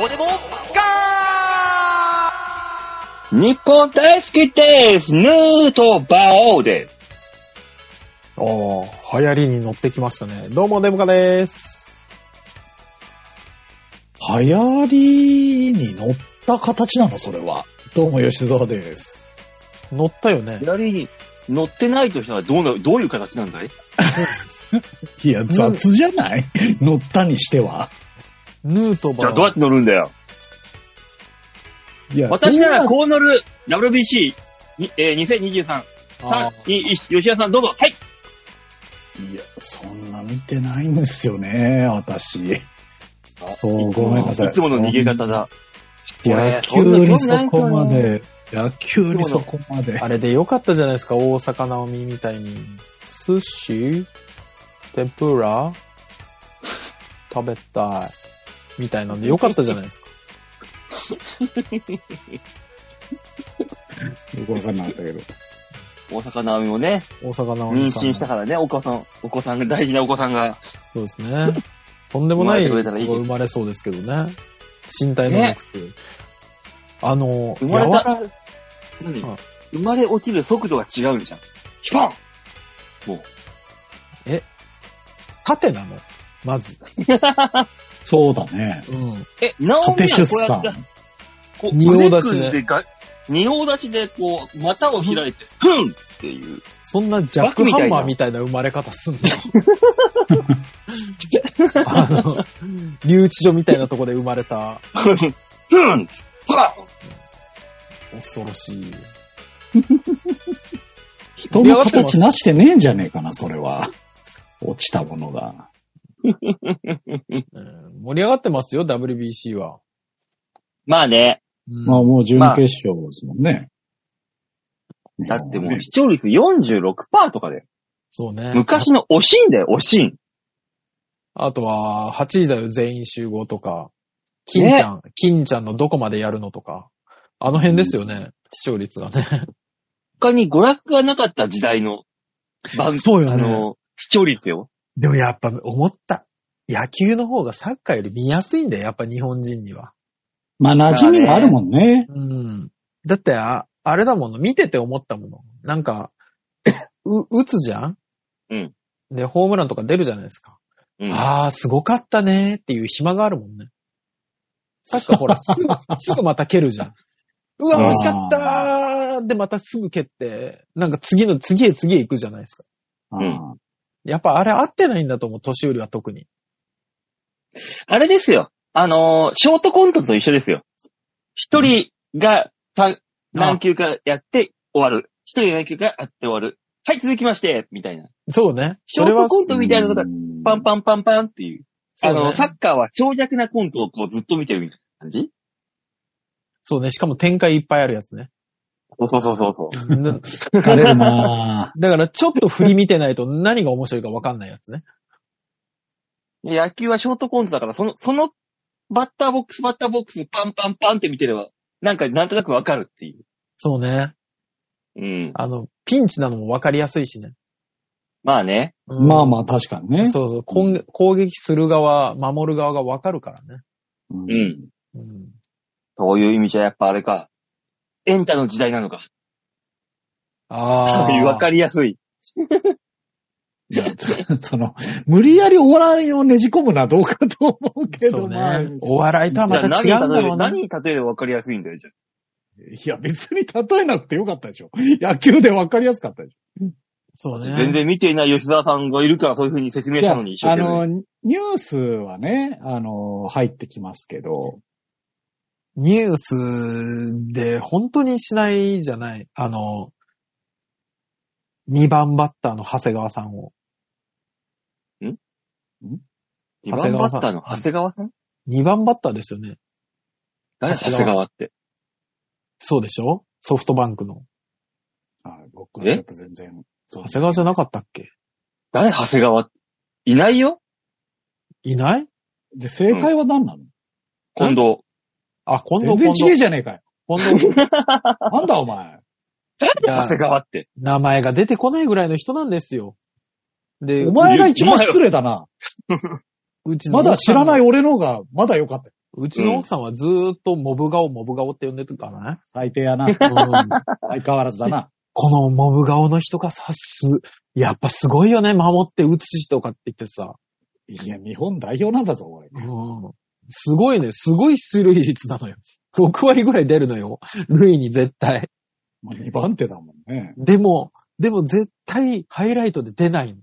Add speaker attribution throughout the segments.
Speaker 1: どうでもガ
Speaker 2: 日本大好きですヌートバーです。
Speaker 3: ああ、流行りに乗ってきましたね。どうも、デモカです。
Speaker 4: 流行りに乗った形なの、それは。どうも、吉沢です。
Speaker 3: 乗ったよね。
Speaker 2: 左に乗ってないとしたらどうな、どういう形なんだい？
Speaker 4: いや、雑じゃない？乗ったにしては。
Speaker 3: ヌートバー。
Speaker 2: じゃあどうやって乗るんだよ。
Speaker 4: いや、
Speaker 2: 私ならこう乗る WBC、にえー、2023。さい吉田さんどうぞ。はい。
Speaker 4: いや、そんな見てないんですよね、私。そう、ごめんなさい。
Speaker 2: いつもの逃げ方だ。
Speaker 4: 野球にそこまで、野球にそこまで。
Speaker 3: あれでよかったじゃないですか、大阪なおみみたいに。寿司？天ぷら？食べたい。みたいなんでよかったじゃないですか。
Speaker 4: よくわかんなかったけど。
Speaker 2: 大阪なおみもね、
Speaker 3: 大阪なお
Speaker 2: 妊
Speaker 3: みさん。
Speaker 2: 娠したからね、お子さん、お子さんが、大事なお子さんが。
Speaker 3: そうですね。とんでもない子
Speaker 2: 生まれてくれたらいいです
Speaker 3: が生まれそうですけどね。身体能力強い。あの、
Speaker 2: 生まれた
Speaker 3: 柔ら
Speaker 2: 何？
Speaker 3: はい
Speaker 2: 生まれ落ちる速度が違うんじゃん。シュパンもう。
Speaker 3: 縦なの？まず。
Speaker 4: そうだね。
Speaker 3: うん。
Speaker 2: え、なおみ
Speaker 4: 縦出
Speaker 2: はこうやって
Speaker 4: 産。、
Speaker 2: こう、
Speaker 3: 仁王立ちで
Speaker 2: 腕組んでが、仁王立ちでこう、股を開いて、ふんっていう。
Speaker 3: そんなジャックハンマーみたいな生まれ方すんの？あの、留置所みたいなとこで生まれた、
Speaker 2: ふんふんパ
Speaker 3: 恐ろしい。
Speaker 4: 人の形なしてねえんじゃねえかな、それは。落ちたものが。
Speaker 3: う ん盛り上がってますよ、WBC は。
Speaker 2: まあね。
Speaker 3: うん
Speaker 4: まあもう準決勝ですもんね。
Speaker 2: だってもう視聴率46%とかで。
Speaker 3: そうね。
Speaker 2: 昔のおしんだよ、おしん。
Speaker 3: あとは、8時だよ、全員集合とか、金ちゃん、金ちゃんのどこまでやるのとか、あの辺ですよね、視聴率がね。
Speaker 2: 他に娯楽がなかった時代の番
Speaker 3: そうよね
Speaker 2: あの、視聴率よ。
Speaker 3: でもやっぱ思った。野球の方がサッカーより見やすいんだよ、やっぱ日本人には。
Speaker 4: まあ馴染みがあるもんね。
Speaker 3: うん。だって、あ、あれだもの、見てて思ったもの。なんか、う、打つじゃん？
Speaker 2: うん。
Speaker 3: で、ホームランとか出るじゃないですか。
Speaker 2: うん。
Speaker 3: ああ、すごかったねーっていう暇があるもんね。サッカーほら、すぐ、すぐまた蹴るじゃん。うわ、惜しかったーで、またすぐ蹴って、なんか次の、次へ次へ行くじゃないですか。
Speaker 2: ん
Speaker 4: あ
Speaker 3: やっぱあれ合ってないんだと思う、年寄りは特に。
Speaker 2: あれですよ。あのーショートコントと一緒ですよ。一人が三何球かやって終わる。一人が何球かやって終わる。はい、続きまして、みたいな。
Speaker 3: そうね。
Speaker 2: ショートコントみたいなのが
Speaker 4: うん
Speaker 2: パンパンパンパンっていう。あの、
Speaker 3: ね
Speaker 2: サッカーは長尺なコントをこうずっと見てるみたいな感じ？
Speaker 3: そうね。しかも展開いっぱいあるやつね。
Speaker 2: そうそうそうそうそう。
Speaker 3: な
Speaker 4: 疲れるな
Speaker 3: だからちょっと振り見てないと何が面白いか分かんないやつね。
Speaker 2: で野球はショートコントだから、その、そのバッターボックス、バッターボックス、パンパンパンって見てれば、なんかなんとなくわかるっていう。
Speaker 3: そうね。
Speaker 2: うん。
Speaker 3: あの、ピンチなのも分かりやすいしね。
Speaker 2: まあね。
Speaker 3: うん
Speaker 4: まあまあ確かにね。
Speaker 3: そうそう。攻攻撃する側、守る側が分かるからね。
Speaker 4: う
Speaker 2: うんん。
Speaker 3: うん。
Speaker 2: そういう意味じゃやっぱあれか。エンタの時代なのか。
Speaker 3: ああ。
Speaker 2: わかりやすい。
Speaker 4: いや、その、無理やりお笑いをねじ込むのはどうかと思うけど、
Speaker 3: ね。お笑いとはまた違うんだろうな。
Speaker 2: 何に例える、何に例えればわかりやすいんだよ、じゃあ。
Speaker 4: いや別に例えなくてよかったでしょ。野球でわかりやすかったでし
Speaker 3: そうね。
Speaker 2: 全然見ていない吉沢さんがいるからそういう風に説明
Speaker 4: ょ。
Speaker 2: したのに一生
Speaker 4: あ
Speaker 2: 懸命。
Speaker 4: の、ニュースはね、あの、入ってきますけど、
Speaker 3: ニュースで本当にしないじゃない。あの、2番バッターの長谷川さんを。
Speaker 2: 2番バッターの長谷川さん
Speaker 3: ？2番バッターですよね。
Speaker 2: 誰？長
Speaker 3: 長谷川
Speaker 2: って。
Speaker 3: そうでしょ？ソフトバンクの。
Speaker 4: あ僕はちょっと全然、そう
Speaker 3: 長谷川じゃなかったっけ？
Speaker 2: 誰？長谷川？って。いないよ。
Speaker 3: いない？
Speaker 4: で、正解は何なの、
Speaker 2: 近藤。
Speaker 3: あ、近
Speaker 4: 全
Speaker 3: 藤、近藤。
Speaker 4: 然違えじゃねえかよ。
Speaker 3: 近藤。
Speaker 4: なんだお前。
Speaker 2: 長谷川って。
Speaker 3: 名前が出てこないぐらいの人なんですよ。で、
Speaker 4: お前が一番失礼だな。
Speaker 3: うちの
Speaker 4: まだ知らない俺の方が、まだ良かったよ。
Speaker 3: うちの奥さんはずーっとモブ顔、モブ顔って呼んでるからね。
Speaker 4: 最低やな。
Speaker 3: うん
Speaker 4: 相変わらずだな。
Speaker 3: このモブ顔の人がさ、す、やっぱすごいよね、守って打つ人とかって言ってさ。
Speaker 4: いや、日本代表なんだぞ、おい。
Speaker 3: うんすごいね、すごい出塁率なのよ。6割ぐらい出るのよ。塁に絶対。
Speaker 4: まあ、2番手だもんね。
Speaker 3: でも、でも絶対ハイライトで出ないの。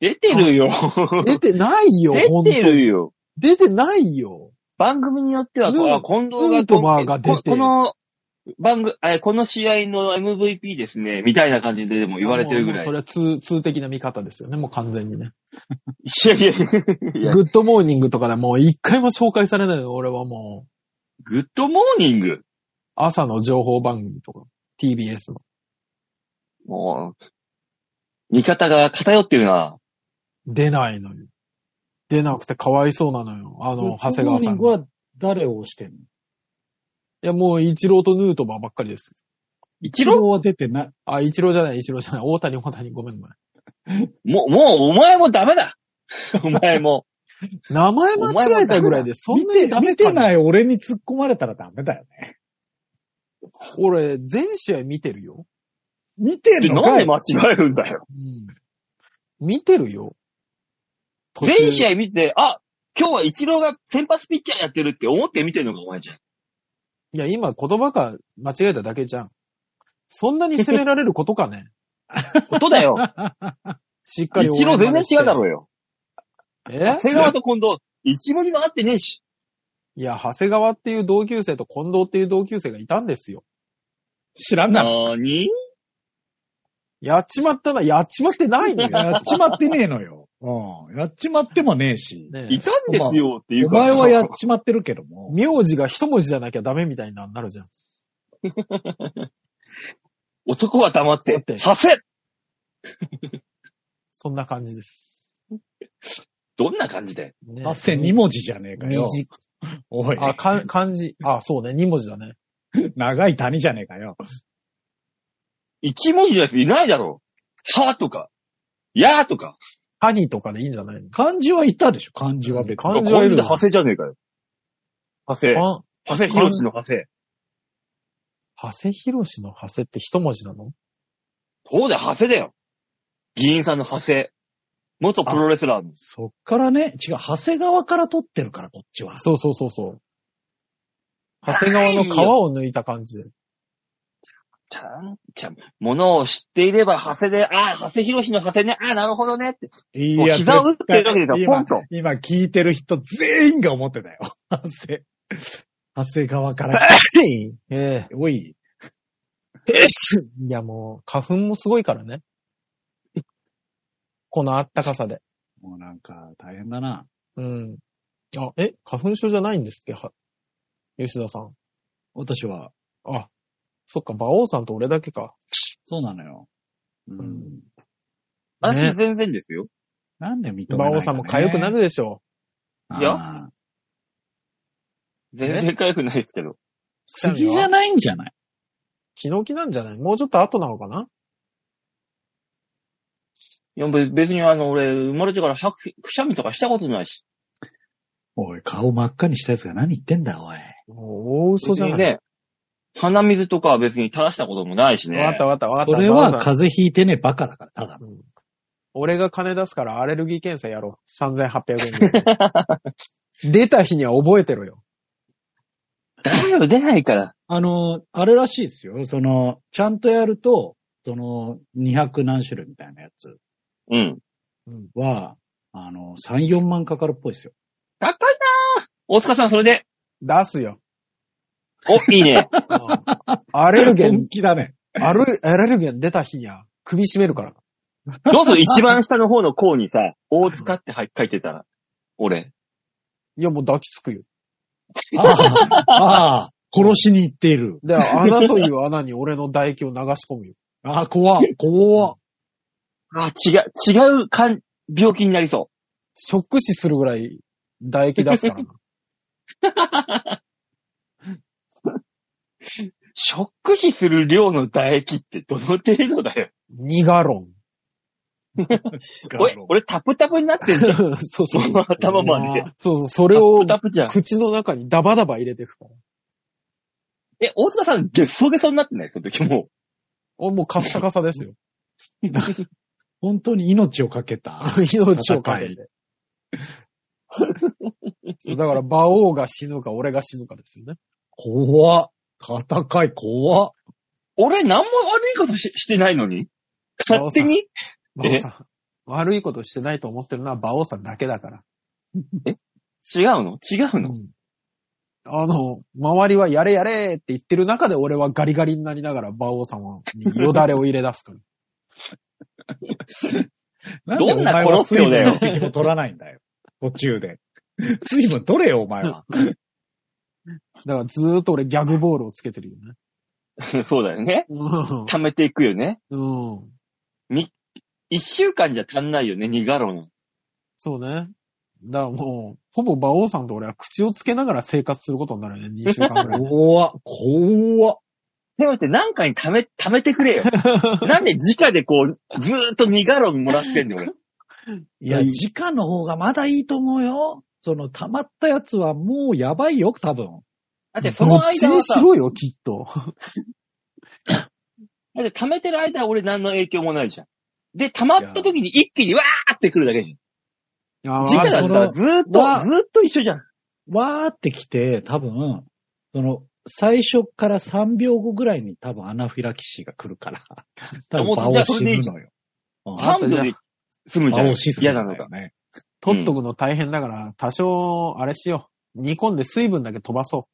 Speaker 2: 出てるよ。
Speaker 3: 出てないよ、ほんと
Speaker 2: 出てるよ。
Speaker 3: 出てないよ。
Speaker 2: 番組によっては、近藤が、
Speaker 3: ヌートバーが出て
Speaker 2: ここの番組、えこの試合の MVP ですね、みたいな感じででも言われてるぐらい。
Speaker 3: それは通、通的な見方ですよね、もう完全にね。
Speaker 2: いやいやいやいや
Speaker 3: グッドモーニングとかでもう一回も紹介されないのよ、俺はもう。
Speaker 2: グッドモーニング？
Speaker 3: 朝の情報番組とか、TBS の。
Speaker 2: もう、味方が偏ってるな。
Speaker 3: 出ないのよ。出なくてかわいそうなのよ。あの、長谷川さんが。い
Speaker 4: モーニングは誰を押してんの？
Speaker 3: や、もう、イチローとヌートバーばっかりです。
Speaker 2: 一郎？
Speaker 4: は出てない。
Speaker 3: あ、イチローじゃない、イチローじゃない。大谷、大谷、ごめんごめん。
Speaker 2: もう、もう、お前もダメだ。お前も。
Speaker 3: 名前間違えたぐらいで、そん
Speaker 4: 見て、
Speaker 3: なにダメ
Speaker 4: 見て
Speaker 3: かな
Speaker 4: ない俺に突っ込まれたらダメだよね。
Speaker 3: 俺、全試合見てるよ。
Speaker 4: 見てんのかい？
Speaker 2: なんで間違えるんだよ。
Speaker 3: うん。見てるよ。
Speaker 2: 全試合見て、あ、今日はイチローが先発ピッチャーやってるって思って見てるのか、お前じゃん。
Speaker 3: いや、今言葉が間違えただけじゃん。そんなに責められることかね？
Speaker 2: ことだよ。
Speaker 3: しっかり
Speaker 2: イチロー全然違うだろうよ。
Speaker 3: う。え？
Speaker 2: 長谷川と近藤、一文字も合ってねえし。
Speaker 3: いや、長谷川っていう同級生と近藤っていう同級生がいたんですよ。
Speaker 4: 知らんがな。
Speaker 2: なーに
Speaker 3: やっちまったな、やっちまってないのよ。
Speaker 4: やっちまってねえのよ。うん。やっちまってもねえし。
Speaker 3: ね
Speaker 2: いたんですよっていうか。
Speaker 4: お前はやっちまってるけども。
Speaker 3: 名字が一文字じゃなきゃダメみたいになるじゃん。
Speaker 2: 男は黙って
Speaker 3: だって、
Speaker 2: させ
Speaker 3: そんな感じです。
Speaker 2: どんな感じで？
Speaker 3: ね
Speaker 4: あっせ2文字じゃねえかよ。
Speaker 3: 短
Speaker 4: おい。
Speaker 3: あ、か漢字。あ、そうね、二文字だね。
Speaker 4: 長い谷じゃねえかよ。
Speaker 2: 一文字のやついないだろう。はとか、やーとか。
Speaker 3: ハニーとかでいいんじゃないの？
Speaker 4: 漢字はいたでしょ？漢字は別に。
Speaker 3: 漢字は
Speaker 2: 派生じゃねえかよ。派生。
Speaker 3: あ、
Speaker 2: 長谷博士の派生。
Speaker 3: 長谷博士の長谷って一文字なの？
Speaker 2: そうだよ、長谷だよ。議員さんの派生。元プロレスラーの。
Speaker 4: そっからね、違う、長谷川から取ってるから、こっちは。
Speaker 3: そうそうそうそう。長谷川の皮を抜いた感じで。
Speaker 2: ちゃん、ちゃん、ものを知っていれば、長谷で、ああ、長谷博士の長谷ね、ああ、なるほどねって。
Speaker 4: い
Speaker 2: もう膝を打ってるわけですよ
Speaker 4: 今
Speaker 2: ポンと
Speaker 4: 今聞いてる人全員が思ってたよ。長谷、長谷川から。
Speaker 3: ええ
Speaker 4: おい、
Speaker 3: いやもう、花粉もすごいからね。このあったかさで。
Speaker 4: もうなんか大変だな。
Speaker 3: うん。あ、え花粉症じゃないんですっけ？は、吉田さん。
Speaker 4: 私は、
Speaker 3: あ、そっか、馬王さんと俺だけか。
Speaker 4: そうなのよ。う
Speaker 3: うん
Speaker 4: ん。
Speaker 2: 私全然ですよ。
Speaker 4: なんで認めないか、ね、
Speaker 3: 馬王さんも痒くなるでしょ
Speaker 2: いや全然痒くないですけど。
Speaker 4: 杉じゃないんじゃない？
Speaker 3: 気の気なんじゃない？もうちょっと後なのかな？い
Speaker 2: や、べ別にあの、俺、生まれてからはくくしゃみとかしたことないし。
Speaker 4: おい、顔真っ赤にしたやつが何言ってんだ、おい。
Speaker 3: もう大嘘じゃない。
Speaker 2: 別にね、鼻水とかは別に垂らしたこともないしね。
Speaker 3: わかったわかったわかった。
Speaker 4: それは風邪ひいてね、バカだから、ただの。
Speaker 3: うん俺が金出すからアレルギー検査やろう。3800円で。出た日には覚えてろよ。
Speaker 2: だよ、出ないから。
Speaker 4: あの、あれらしいですよ。その、ちゃんとやると、その、200何種類みたいなやつ
Speaker 2: うん。
Speaker 4: は、あの、3、4万かかるっぽいですよ。
Speaker 2: 高いなぁ。大塚さん、それで。
Speaker 3: 出すよ。
Speaker 2: お、いいね。
Speaker 3: アレルゲン
Speaker 4: 本、気だね。
Speaker 3: アレアレルゲン出た日には首絞めるから。
Speaker 2: どうする一番下の方の項にさ、大塚って書いてたら。俺。
Speaker 3: いや、もう抱きつくよ。
Speaker 4: ああ、ああ、殺しに行っている。
Speaker 3: で、穴という穴に俺の唾液を流し込むよ。
Speaker 4: ああ、怖っ怖っ
Speaker 2: あ、違う、違うかん病気になりそ
Speaker 3: ショック死するぐらい唾液出すからな。
Speaker 2: う。ショック死する量の唾液ってどの程度だよ
Speaker 3: ？2ガロン。
Speaker 2: 俺、俺タプタプになってんじゃん。
Speaker 3: そうそう。
Speaker 2: 頭まで。
Speaker 3: そうそう、それを
Speaker 2: タプタプじゃん。
Speaker 3: 口の中にダバダバ入れてくから。
Speaker 2: え、大塚さん、ゲッソゲソになってない？その時も
Speaker 3: おもうカッサカサですよ。
Speaker 4: 本当に命をかけた。
Speaker 3: 命をかけて。だから、馬王が死ぬか、俺が死ぬかですよね。
Speaker 4: 怖っ。戦い怖っ。
Speaker 2: 俺何も悪いことししてないのに？勝手に？
Speaker 3: 馬王さん。悪いことしてないと思ってるのは馬王さんだけだから。
Speaker 2: 違うの？違うの？
Speaker 3: うんあの、周りはやれやれって言ってる中で俺はガリガリになりながら馬王さんによだれを入れ出すから。
Speaker 2: どんな殺すよだよ
Speaker 4: も取らないんだよ。途中で。水分取れよ、お前は。
Speaker 3: だからずーっと俺ギャグボールをつけてるよね。
Speaker 2: そうだよね。
Speaker 3: うん
Speaker 2: 溜めていくよね。
Speaker 3: うん。
Speaker 2: 一週間じゃ足んないよね、2ガロン。
Speaker 3: そうね。だからもう、ほぼ馬王さんと俺は口をつけながら生活することになるよね、2週間ぐらい。
Speaker 4: 怖っ。怖っ。
Speaker 2: せめて何かに溜め、溜めてくれよ。なんで直でこう、ずーっと2ガロンもらってんの俺。
Speaker 4: いや、直の方がまだいいと思うよ。その、溜まったやつはもうやばいよ、多分。
Speaker 2: だってその間はさ、
Speaker 3: しろよ、きっと。
Speaker 2: だって溜めてる間は俺何の影響もないじゃん。で、溜まった時に一気にわーってくるだけじゃん。
Speaker 3: あ
Speaker 2: 直だったらずーっと、ずーっと一緒じゃん。
Speaker 4: わーってきて、多分、その、最初から3秒後ぐらいに多分アナフィラキシーが来るから。多分場を
Speaker 2: じゃあそれでいい
Speaker 4: 死ぬのよ。うん
Speaker 2: 3秒で済むじゃん。嫌なのが。
Speaker 4: よね。
Speaker 3: 取っとくの大変だから、多少、あれしよう。煮込んで水分だけ飛ばそ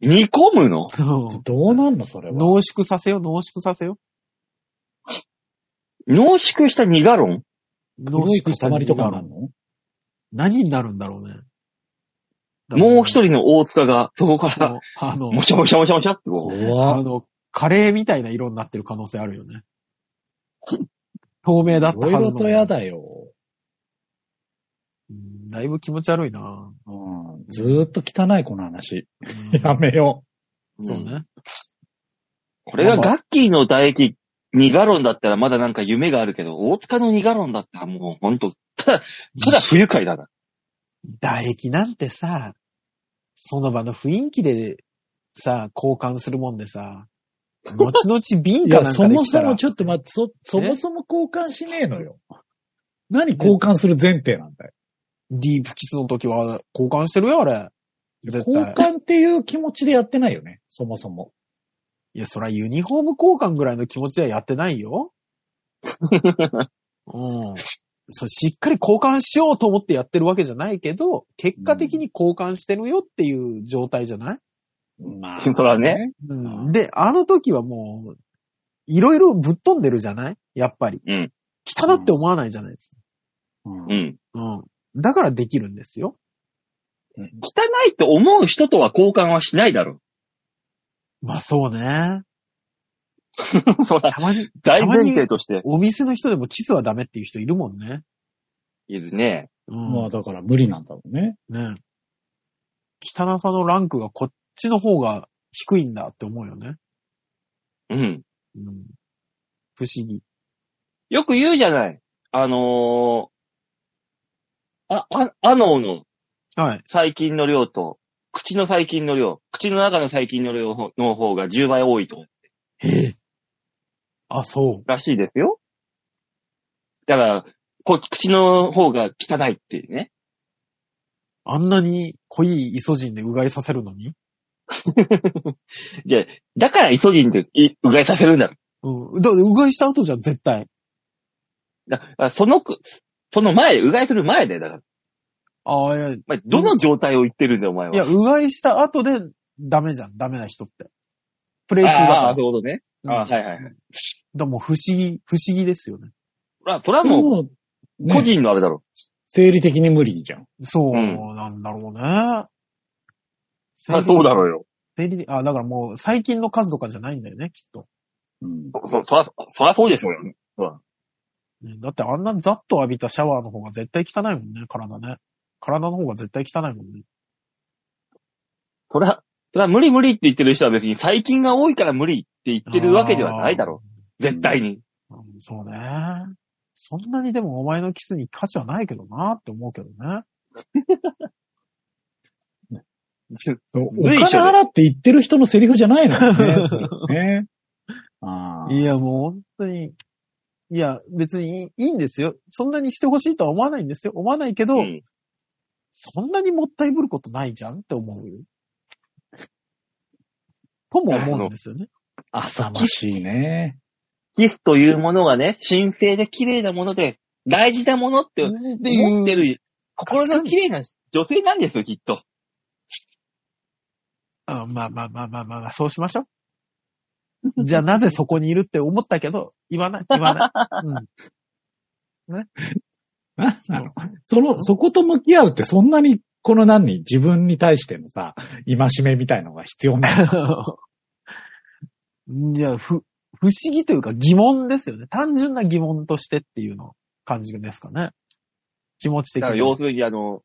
Speaker 2: 煮込むの？
Speaker 3: う。
Speaker 4: どうなんの、それは？
Speaker 3: 濃縮させよう、濃縮させよ
Speaker 2: 濃縮した2ガロン
Speaker 3: う。濃縮した
Speaker 4: 塊とかになるの？
Speaker 3: 何になるんだろうね。
Speaker 2: もう一人の大塚が、そこか
Speaker 3: あ
Speaker 2: ら、
Speaker 3: の、あの
Speaker 2: もしゃもしゃもしゃもしゃって。
Speaker 3: あの、カレーみたいな色になってる可能性あるよね。透明だったはずの。
Speaker 4: いろいろと嫌だよ。
Speaker 3: うんだいぶ気持ち悪いな、
Speaker 4: うん。ずーっと汚い、この話。
Speaker 3: うん
Speaker 4: やめよ
Speaker 3: そうね。
Speaker 2: これがガッキーの唾液2ガロンだったらまだなんか夢があるけど、大塚の2ガロンだったらもうほんと、ただ、ただ不愉快だな。
Speaker 3: 唾液なんてさ、その場の雰囲気でさ、交換するもんでさ、後々
Speaker 4: う。
Speaker 3: 瓶
Speaker 4: いや、
Speaker 3: かなんかで
Speaker 4: そも
Speaker 3: 来たら
Speaker 4: そもちょっと待って、そ、そもそも交換しねえのよ。何交換する前提なんだよ。
Speaker 3: ディープキスの時は交換してるよ、あれ。絶
Speaker 4: 交
Speaker 3: 対。
Speaker 4: 換っていう気持ちでやってないよね、そもそも。
Speaker 3: いや、そらユニフォーム交換ぐらいの気持ちではやってないよ。うん。そう、しっかり交換しようと思ってやってるわけじゃないけど、結果的に交換してるよっていう状態じゃない、
Speaker 4: まあ。
Speaker 2: そらね。
Speaker 3: うん、で、あの時はもう、いろいろぶっ飛んでるじゃない？やっぱり。
Speaker 2: うん。
Speaker 3: 汚って思わないじゃないです
Speaker 4: うん
Speaker 2: うん。
Speaker 3: か。うん。だからできるんですよ。
Speaker 2: 汚いと思う人とは交換はしないだろ
Speaker 3: まあそうね。
Speaker 2: う。そら、
Speaker 3: たまに、
Speaker 2: 大前提として
Speaker 3: お店の人でもキスはダメっていう人いるもんね。
Speaker 2: いるね。
Speaker 3: うん。
Speaker 4: まあだから無理なんだろうね。
Speaker 3: ね汚さのランクがこっちの方が低いんだって思うよね。
Speaker 2: うん。
Speaker 3: うん。不思議。
Speaker 2: よく言うじゃない。あのー、あ、あ、アノーの
Speaker 3: はい。
Speaker 2: 細菌の量と、口の細菌の量、口の中の細菌の量の方が10倍多いと、
Speaker 3: へえ。あ、そう。
Speaker 2: らしいですよ。だから、こ口の方が汚いっていうね。
Speaker 3: あんなに濃いイソジンでうがいさせるのに？
Speaker 2: で、だからイソジンでいうがいさせるんだ。
Speaker 3: うん。だうがいした後じゃん、絶対。
Speaker 2: だからそのく、その前、うがいする前で、だから。
Speaker 3: ああ、いや、い
Speaker 2: お前どの状態を言ってるんだよ、お前は。
Speaker 3: や、うがいした後でダメじゃん、ダメな人って。プレイ中だから。
Speaker 2: ああ、そういうことね。
Speaker 3: うん
Speaker 2: ああ、はいはいはい。
Speaker 3: だからもう不思議、不思議ですよね。
Speaker 2: そら、それはも
Speaker 4: もう、
Speaker 2: う、個人のあれだろ。
Speaker 4: 生理的に無理じゃん。
Speaker 3: そう
Speaker 2: うん
Speaker 3: なんだろうね。
Speaker 2: あそうだろうよ。
Speaker 3: 生理あ、だからもう細菌の数とかじゃないんだよね、きっと。
Speaker 4: うん。
Speaker 2: そ、そ、そら、そらそうでしょうよね。そら
Speaker 3: ねだってあんなざっと浴びたシャワーの方が絶対汚いもんね、体ね。体の方が絶対汚いもんね。
Speaker 2: そら、そら無理無理って言ってる人は別に細菌が多いから無理って言ってるわけではないだろう。絶対に。
Speaker 3: うんそうね。そんなにでもお前のキスに価値はないけどなって思うけどね。
Speaker 4: お金払って言ってる人のセリフじゃないのよね。ねああ
Speaker 3: いや、もう本当に、いや、別にいいいいんですよ。そんなにしてほしいとは思わないんですよ。思わないけど、
Speaker 2: うん
Speaker 3: そんなにもったいぶることないじゃんって思うよ。とも思うんですよね。
Speaker 4: 浅ましいね。
Speaker 2: キスというものがね、神聖で綺麗なもので、大事なものって思
Speaker 3: って
Speaker 2: る、心の綺麗な女性なんですよ、きっと。
Speaker 3: あまあまあまあまあまあまあ、そうしましょう。じゃあなぜそこにいるって思ったけど、言わない、言わない。うん。
Speaker 4: なんなのその、そこと向き合うってそんなに、この何に自分に対してのさ、戒めみたいのが必要なの？
Speaker 3: いや、ふ、不思議というか疑問ですよね。単純な疑問としてっていうの感じですかね。気持ち的
Speaker 2: だから
Speaker 3: に。
Speaker 2: 要するにあの、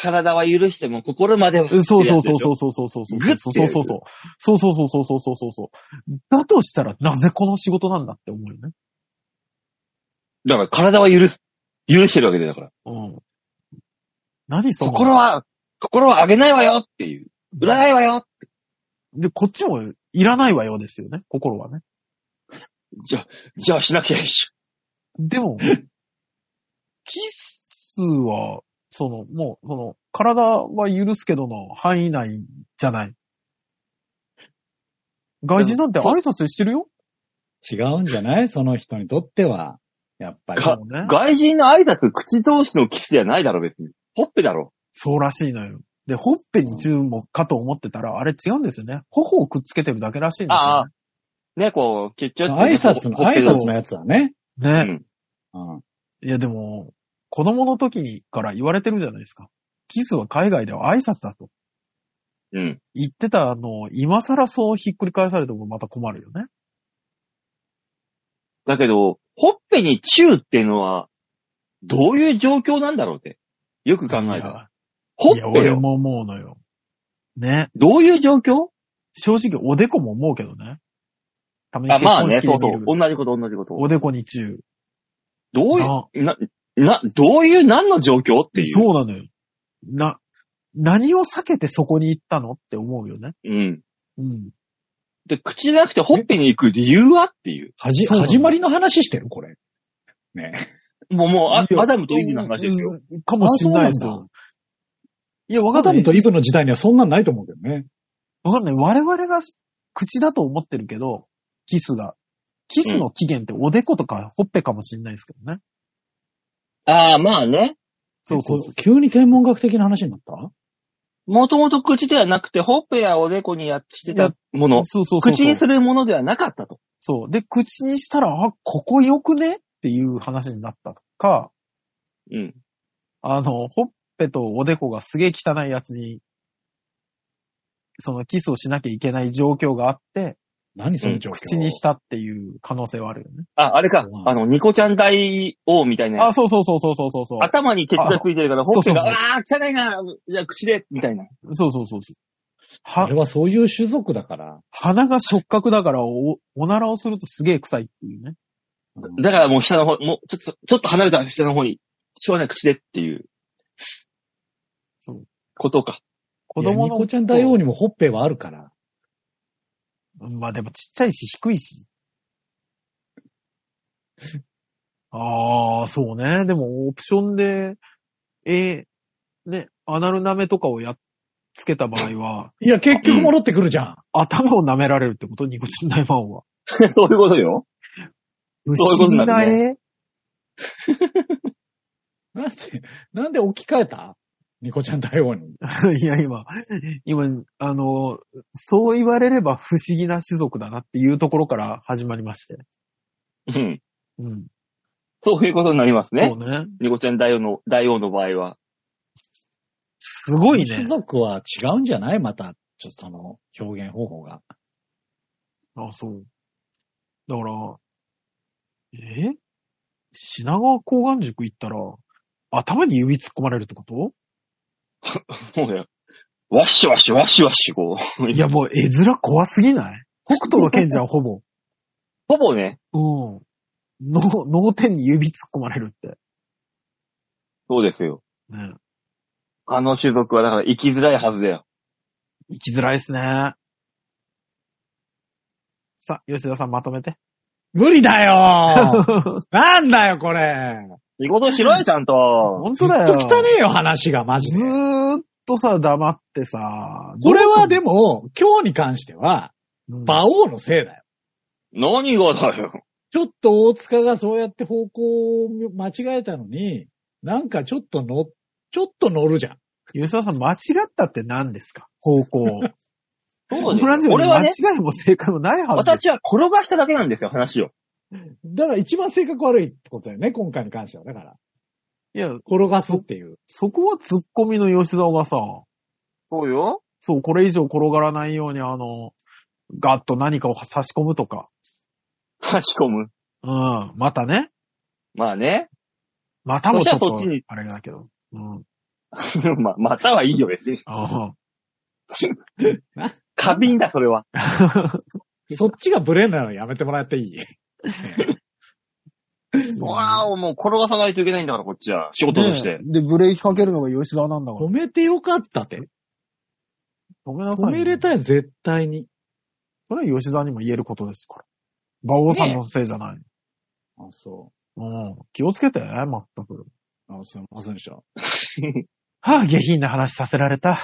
Speaker 2: 体は許しても心までは。
Speaker 3: うんそうそうそうそうそうそうそうそう
Speaker 2: グッて
Speaker 3: そうそうそう。そうそうそうそうそうそうそうそう。だとしたらなぜこの仕事なんだって思うよね。
Speaker 2: だから体は許す、許してるわけだよだから。
Speaker 3: うん。何その
Speaker 2: 心は、心はあげないわよっていう。売らないわよ。
Speaker 3: で、こっちもいらないわよですよね。心はね。
Speaker 2: じゃあ、じゃあしなきゃいいし。
Speaker 3: でも、キスは、その、もう、その、体は許すけどの範囲内じゃない。外人なんて挨拶してるよ？
Speaker 4: 違うんじゃない？その人にとっては。やっぱり。
Speaker 3: ね。
Speaker 2: 外人の挨拶、口同士のキスじゃないだろ、別に。ほっぺだろ。
Speaker 3: そうらしいのよ。で、ほっぺに注目かと思ってたら、あれ違うんですよね。頬をくっつけてるだけらしいんです
Speaker 2: あ
Speaker 3: よ
Speaker 2: あ、ね、こう、結局、
Speaker 4: 挨拶の、挨拶のやつだね。
Speaker 3: ね。ね。
Speaker 2: うん。
Speaker 4: うん。
Speaker 3: いや、でも、子供の時にから言われてるじゃないですか。キスは海外では挨拶だと
Speaker 2: うん。
Speaker 3: 言ってたのを、今更そうひっくり返されてもまた困るよね。
Speaker 2: だけど、ほっぺにチューっていうのは、どういう状況なんだろうって。よく考えたら。ほっ
Speaker 3: いや、
Speaker 2: ぺよ。
Speaker 3: 俺も思うのよ。ね。
Speaker 2: どういう状況？
Speaker 3: 正直、おでこも思うけどね。たまに
Speaker 2: あ、
Speaker 3: 結
Speaker 2: まあね、そうそう。同じこと、同じこと。
Speaker 3: おでこにチュー。
Speaker 2: どういう、
Speaker 3: な
Speaker 2: な、な、どういう、何の状況っていう。
Speaker 3: そうなのよ。な、何を避けてそこに行ったのって思うよね。
Speaker 2: うん。
Speaker 3: うん。
Speaker 2: で、口じゃなくてほっぺに行く理由はっていう。
Speaker 4: はじ、
Speaker 3: そうなの
Speaker 4: 始まりの話してるこれ。ね。
Speaker 2: もう、もう、あ
Speaker 3: いや
Speaker 2: アダムとイブの話ですよ。
Speaker 3: うん。かもしんないですよ
Speaker 4: あそうなん。
Speaker 3: いや、わかんない
Speaker 4: アダム。とイブの時代にはそんなんないと思うけどね。
Speaker 3: わかんない。我々が口だと思ってるけど、キスが。キスの起源っておでことかほっぺかもしんないですけどね。
Speaker 2: ああ、まあね。
Speaker 3: そうそうそう。
Speaker 4: 急に天文学的な話になった？
Speaker 2: もともと口ではなくて、ほっぺやおでこにやってしてたもの。
Speaker 3: そうそうそうそう。
Speaker 2: 口にするものではなかったと。
Speaker 3: そう。で、口にしたら、あ、ここよくね？っていう話になったとか、
Speaker 2: うん。
Speaker 3: あの、ほっぺとおでこがすげえ汚いやつに、そのキスをしなきゃいけない状況があって、
Speaker 4: 何その状況、
Speaker 3: 口にしたっていう可能性はあるよね。
Speaker 2: あ、あれか
Speaker 4: う。ん
Speaker 2: あの、ニコちゃん大王みたいなや
Speaker 3: あ、
Speaker 2: つ。
Speaker 3: そうそうそうそうそうそうそう。
Speaker 2: 頭にケツがついてるから、
Speaker 3: あ
Speaker 2: ほっぺが、
Speaker 3: そうそう
Speaker 2: ああー、汚いな、じゃあ口で、みたいな。
Speaker 3: そうそうそうそう。は
Speaker 4: あれ、はそういう種族だから。
Speaker 3: 鼻が触覚だからお、おならをするとすげえ臭いっていうね。
Speaker 4: うん
Speaker 2: だからもう下の方、もうちょっと、ちょっと離れた下の方に、しょうがない口でっていう
Speaker 3: そう。
Speaker 2: ことか。
Speaker 3: 子供の。
Speaker 4: ニコちゃん大王にもほっぺはあるから。
Speaker 3: まあでもちっちゃいし低いし。ああ、そうね。でもオプションで、えーね、アナル舐めとかをやっつけた場合は、
Speaker 4: いや、結局戻ってくるじゃん。
Speaker 3: 頭を舐められるってことニコちゃん大ファンは。
Speaker 2: そういうことよ。
Speaker 3: 不
Speaker 2: そういうこと
Speaker 3: 思議な絵？
Speaker 4: なんで、なんで置き換えた？ニコちゃん大王に。
Speaker 3: いや、今、今、あの、そう言われれば不思議な種族だなっていうところから始まりまして。
Speaker 2: うん。
Speaker 3: うん。
Speaker 2: そういうことになりますね
Speaker 3: そ。うね。
Speaker 2: ニコちゃん大王の、大王の場合は。
Speaker 3: すごいね。
Speaker 4: 種族は違うんじゃない？また、ちょっとその表現方法が。
Speaker 3: あ、そう。だから、え？品川高岩塾行ったら、頭に指突っ込まれるってこと？
Speaker 2: もうね、ワッシュワッシュワッシュワッシュこう。
Speaker 3: いや、もう絵面怖すぎない？北斗の剣じゃん、ほぼ。
Speaker 2: ほぼね、
Speaker 3: うん。脳、脳天に指突っ込まれるって。
Speaker 2: そうですよ。
Speaker 3: ね。
Speaker 2: あの種族はだから生きづらいはずだよ。
Speaker 3: 生きづらいですね。さあ、吉田さんまとめて。
Speaker 4: 無理だよ なんだよ、これ。
Speaker 2: 仕事しろよ、ちゃんと。
Speaker 3: 本当だよ。
Speaker 4: と汚ねえよ、話が、マジ
Speaker 3: ず
Speaker 4: で。
Speaker 3: ーっとさ、黙ってさ。
Speaker 4: これはで
Speaker 3: も、
Speaker 4: も、今日に関しては、
Speaker 3: うん
Speaker 4: 馬王のせいだよ。
Speaker 2: 何がだよ。
Speaker 4: ちょっと大塚がそうやって方向を間違えたのに、なんかちょっと乗、ちょっと乗るじゃん。
Speaker 3: 吉田さん間違ったって何ですか？方向。
Speaker 2: そう
Speaker 3: このラジオに間
Speaker 2: 俺はね、
Speaker 3: 違いも正解もないはずです。
Speaker 2: 私は転がしただけなんですよ、話を。
Speaker 4: だから一番性格悪いってことだよね、今回に関しては。だから、
Speaker 3: いや、
Speaker 4: 転がすっていう。
Speaker 3: そこはツッコミの吉沢がさ、
Speaker 2: そうよ。
Speaker 3: そう、これ以上転がらないようにあの、ガッと何かを差し込むとか。
Speaker 2: 差し込む。
Speaker 3: うん。またね。
Speaker 2: まあね。
Speaker 3: またもちょっと
Speaker 2: そしたらそっちに、
Speaker 3: あれだけど。うん。
Speaker 2: ま、またはいいよ、別に。
Speaker 3: あ
Speaker 2: 過敏だ、それは。
Speaker 4: そっちがブレんなのやめてもらっていい？
Speaker 2: わあ、もう転がさないといけないんだから、こっちは。仕事として。
Speaker 3: で、ブレーキかけるのが吉沢なんだから
Speaker 4: 止。めてよかったって。
Speaker 3: 止めなさいよ。
Speaker 4: 止めれたよ、絶対に。
Speaker 3: それは吉沢にも言えることですから。馬王さんのせいじゃない。
Speaker 4: あ、そ
Speaker 3: うん。気をつけて、まったく。
Speaker 4: う。あ、すいませんでした。
Speaker 3: はぁ、下品な話させられた。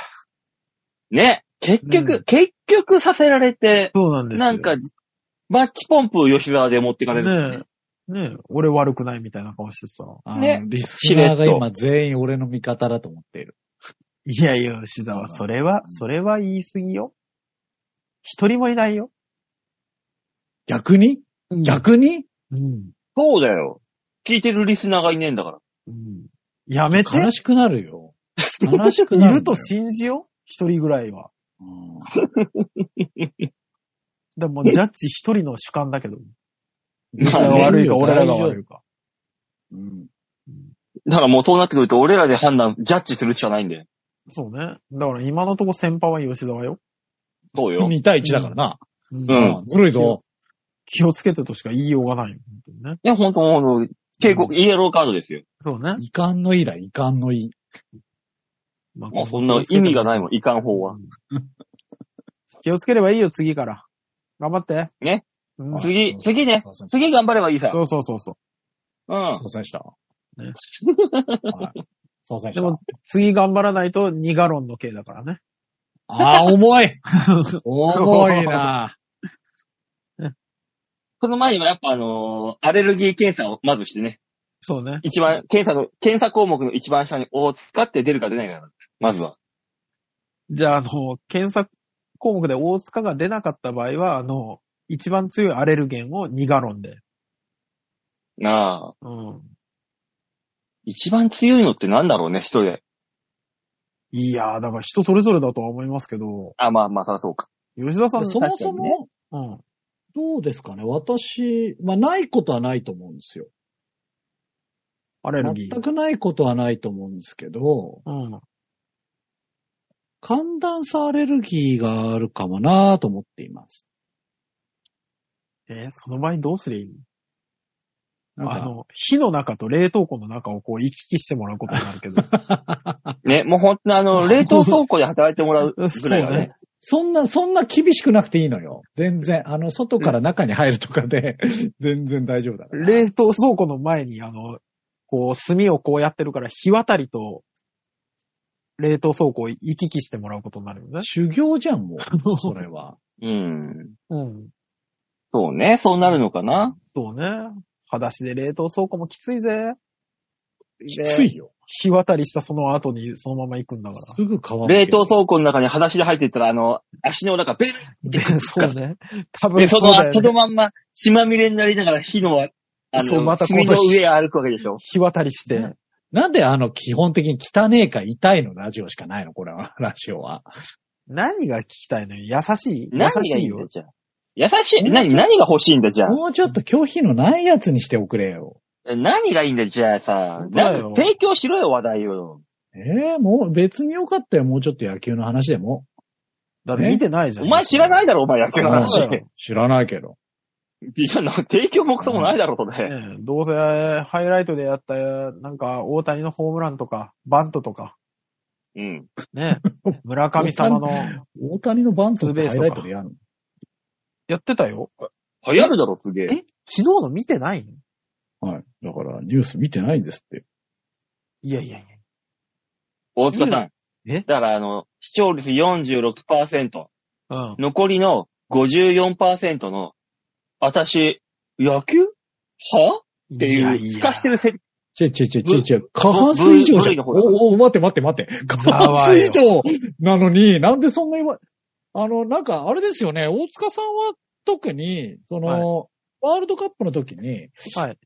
Speaker 2: ね。結局、
Speaker 3: うん
Speaker 2: 結局させられて、
Speaker 3: そうなんですよ。
Speaker 2: なんか、マッチポンプを吉沢で持ってかれる。
Speaker 3: ねえ。ねえ、俺悪くないみたいな顔してさ。
Speaker 4: あ
Speaker 2: ね
Speaker 4: リスナーが今全員俺の味方だと思っている。
Speaker 3: いやいや、吉沢、それは、それは言い過ぎよ。一人もいないよ。
Speaker 4: 逆に？逆に？
Speaker 3: うん。
Speaker 2: そうだよ。聞いてるリスナーがいねえんだから。
Speaker 3: うん。やめて。
Speaker 4: 悲しくなるよ。悲しくなる。
Speaker 3: いると信じよ。一人ぐらいは。
Speaker 4: うん
Speaker 3: でも、ジャッジ一人の主観だけど。
Speaker 2: まあ
Speaker 3: 吉沢が悪いか、
Speaker 4: ね
Speaker 3: 俺らが悪いか。
Speaker 4: うん
Speaker 2: だからもうそうなってくると、俺らで判断、ジャッジするしかないんだよ。
Speaker 3: そうね。だから今のとこ先輩は吉沢よ。
Speaker 2: そうよ。
Speaker 4: 2対1だからな。
Speaker 3: うん
Speaker 2: うん
Speaker 4: ずるいぞ。
Speaker 3: 気をつけてとしか言いようがないよ。本当にね。
Speaker 2: いや、ほんと、ほんと、警告、イエローカードですよ。
Speaker 3: そうね。
Speaker 4: 遺憾の意だ、遺憾の意。
Speaker 3: まあ
Speaker 2: そんな意味がないもん、いかん方は。
Speaker 3: 気をつければいいよ、次から。頑張って。
Speaker 2: ね。
Speaker 3: うん。
Speaker 2: 次
Speaker 4: そう
Speaker 2: 次ね
Speaker 4: そうそう
Speaker 2: 次頑張ればいいさ。
Speaker 3: そうそうそうそう。
Speaker 2: うん
Speaker 4: す い。ませんでした。
Speaker 3: ね
Speaker 4: はいすいませんでした
Speaker 3: でも。、次頑張らないと2ガロンの刑だからね。
Speaker 4: ああ、重い 重いな。
Speaker 2: その前にはやっぱあのーアレルギー検査をまずしてね。
Speaker 3: そうね。
Speaker 2: 一番、検査の、検査項目の一番下に大塚って出るか出ないかな。まずは。
Speaker 3: じゃあ、あの、検索項目で大塚が出なかった場合は、あの、一番強いアレルゲンを2ガロンで。
Speaker 2: なあ。
Speaker 3: うん。
Speaker 2: 一番強いのってなんだろうね、人で。
Speaker 3: いやー、だから人それぞれだとは思いますけど、
Speaker 2: あ、まあまあ、そりゃそうか。
Speaker 3: 吉田さん、
Speaker 4: そもそも、
Speaker 3: うん。
Speaker 4: どうですかね私、まあ、ないことはないと思うんですよ。
Speaker 3: アレルギー。
Speaker 4: 全くないことはないと思うんですけど、
Speaker 3: うん。
Speaker 4: 寒暖差アレルギーがあるかもなと思っています。
Speaker 3: えーその場合どうすりゃいい？あの、火の中と冷凍庫の中をこう行き来してもらうことになるけど。
Speaker 2: ね、もうほんとあの、冷凍倉庫で働いてもらうぐらいはね。
Speaker 4: そんな、そんな厳しくなくていいのよ。全然。あの、外から中に入るとかで、全然大丈夫だから。
Speaker 3: 冷凍倉庫の前に、あの、こう、炭をこうやってるから、火渡りと、冷凍倉庫を行き来してもらうことになるよね。
Speaker 4: 修行じゃん、もう。それは。
Speaker 2: うん。
Speaker 3: うん。
Speaker 2: そうね、そうなるのかな？
Speaker 3: そうね。裸足で冷凍倉庫もきついぜ。
Speaker 4: きついよ。
Speaker 3: 火渡りしたその後にそのまま行くんだから。
Speaker 4: すぐ乾く。
Speaker 2: 冷凍倉庫の中に裸足で入っていったら、あの、足の裏がベル
Speaker 3: で、そうね。多分
Speaker 2: で、その、
Speaker 3: そうだよ、
Speaker 2: その
Speaker 3: ね。
Speaker 2: まんま血まみれになりながら火の、あの、
Speaker 3: そうまた
Speaker 2: 炭の上歩くわけでしょ。
Speaker 3: 火渡りして。
Speaker 4: なんであの、基本的に汚ねえか痛いのラジオしかないの？これは、ラジオは。
Speaker 3: 何が聞きたいの？よ優しい？優
Speaker 2: 何が
Speaker 3: しいよ
Speaker 2: いいんだ、。じゃあ。優しい？何、何が欲しいんだ、じゃあ？
Speaker 4: もうちょっと拒否のないやつにしておくれよ。
Speaker 2: 何がいいんだ、じゃあさ。なんか提供しろよ、話題を。
Speaker 4: ええもう別によかったよ。もうちょっと野球の話でも。
Speaker 3: だって見てないじゃん。
Speaker 2: お前知らないだろ、お前野球の話
Speaker 4: 知らないけど。
Speaker 2: いや、な提供もクソもないだろ、それ。
Speaker 3: ねえどうせ、ハイライトでやった、なんか、大谷のホームランとか、バントとか、
Speaker 2: うん。
Speaker 3: ねえ 村上様の、
Speaker 4: 大谷のバント
Speaker 3: ツーベースとか
Speaker 4: ライトでやるの？
Speaker 3: やってたよ。
Speaker 2: 流行るだろ、すげえ。
Speaker 3: え昨日の見てないの？
Speaker 4: はい。だから、ニュース見てないんですって。
Speaker 3: いやいやいや。
Speaker 2: 大塚さん。
Speaker 3: え？
Speaker 2: だから、あの、視聴率46%、
Speaker 3: うん。
Speaker 2: 残りの54%の、私、野球？は？っていう、透かしてるせ、
Speaker 4: ちぇちぇちぇちぇちぇ、過半数以上じゃん。
Speaker 2: ブルーの方だ
Speaker 4: お、お、待って待って待って。過半数以上なのに、なんでそんな言わ、あの、なんか、あれですよね、大塚さんは特に、その、ワールドカップの時に、
Speaker 3: はい。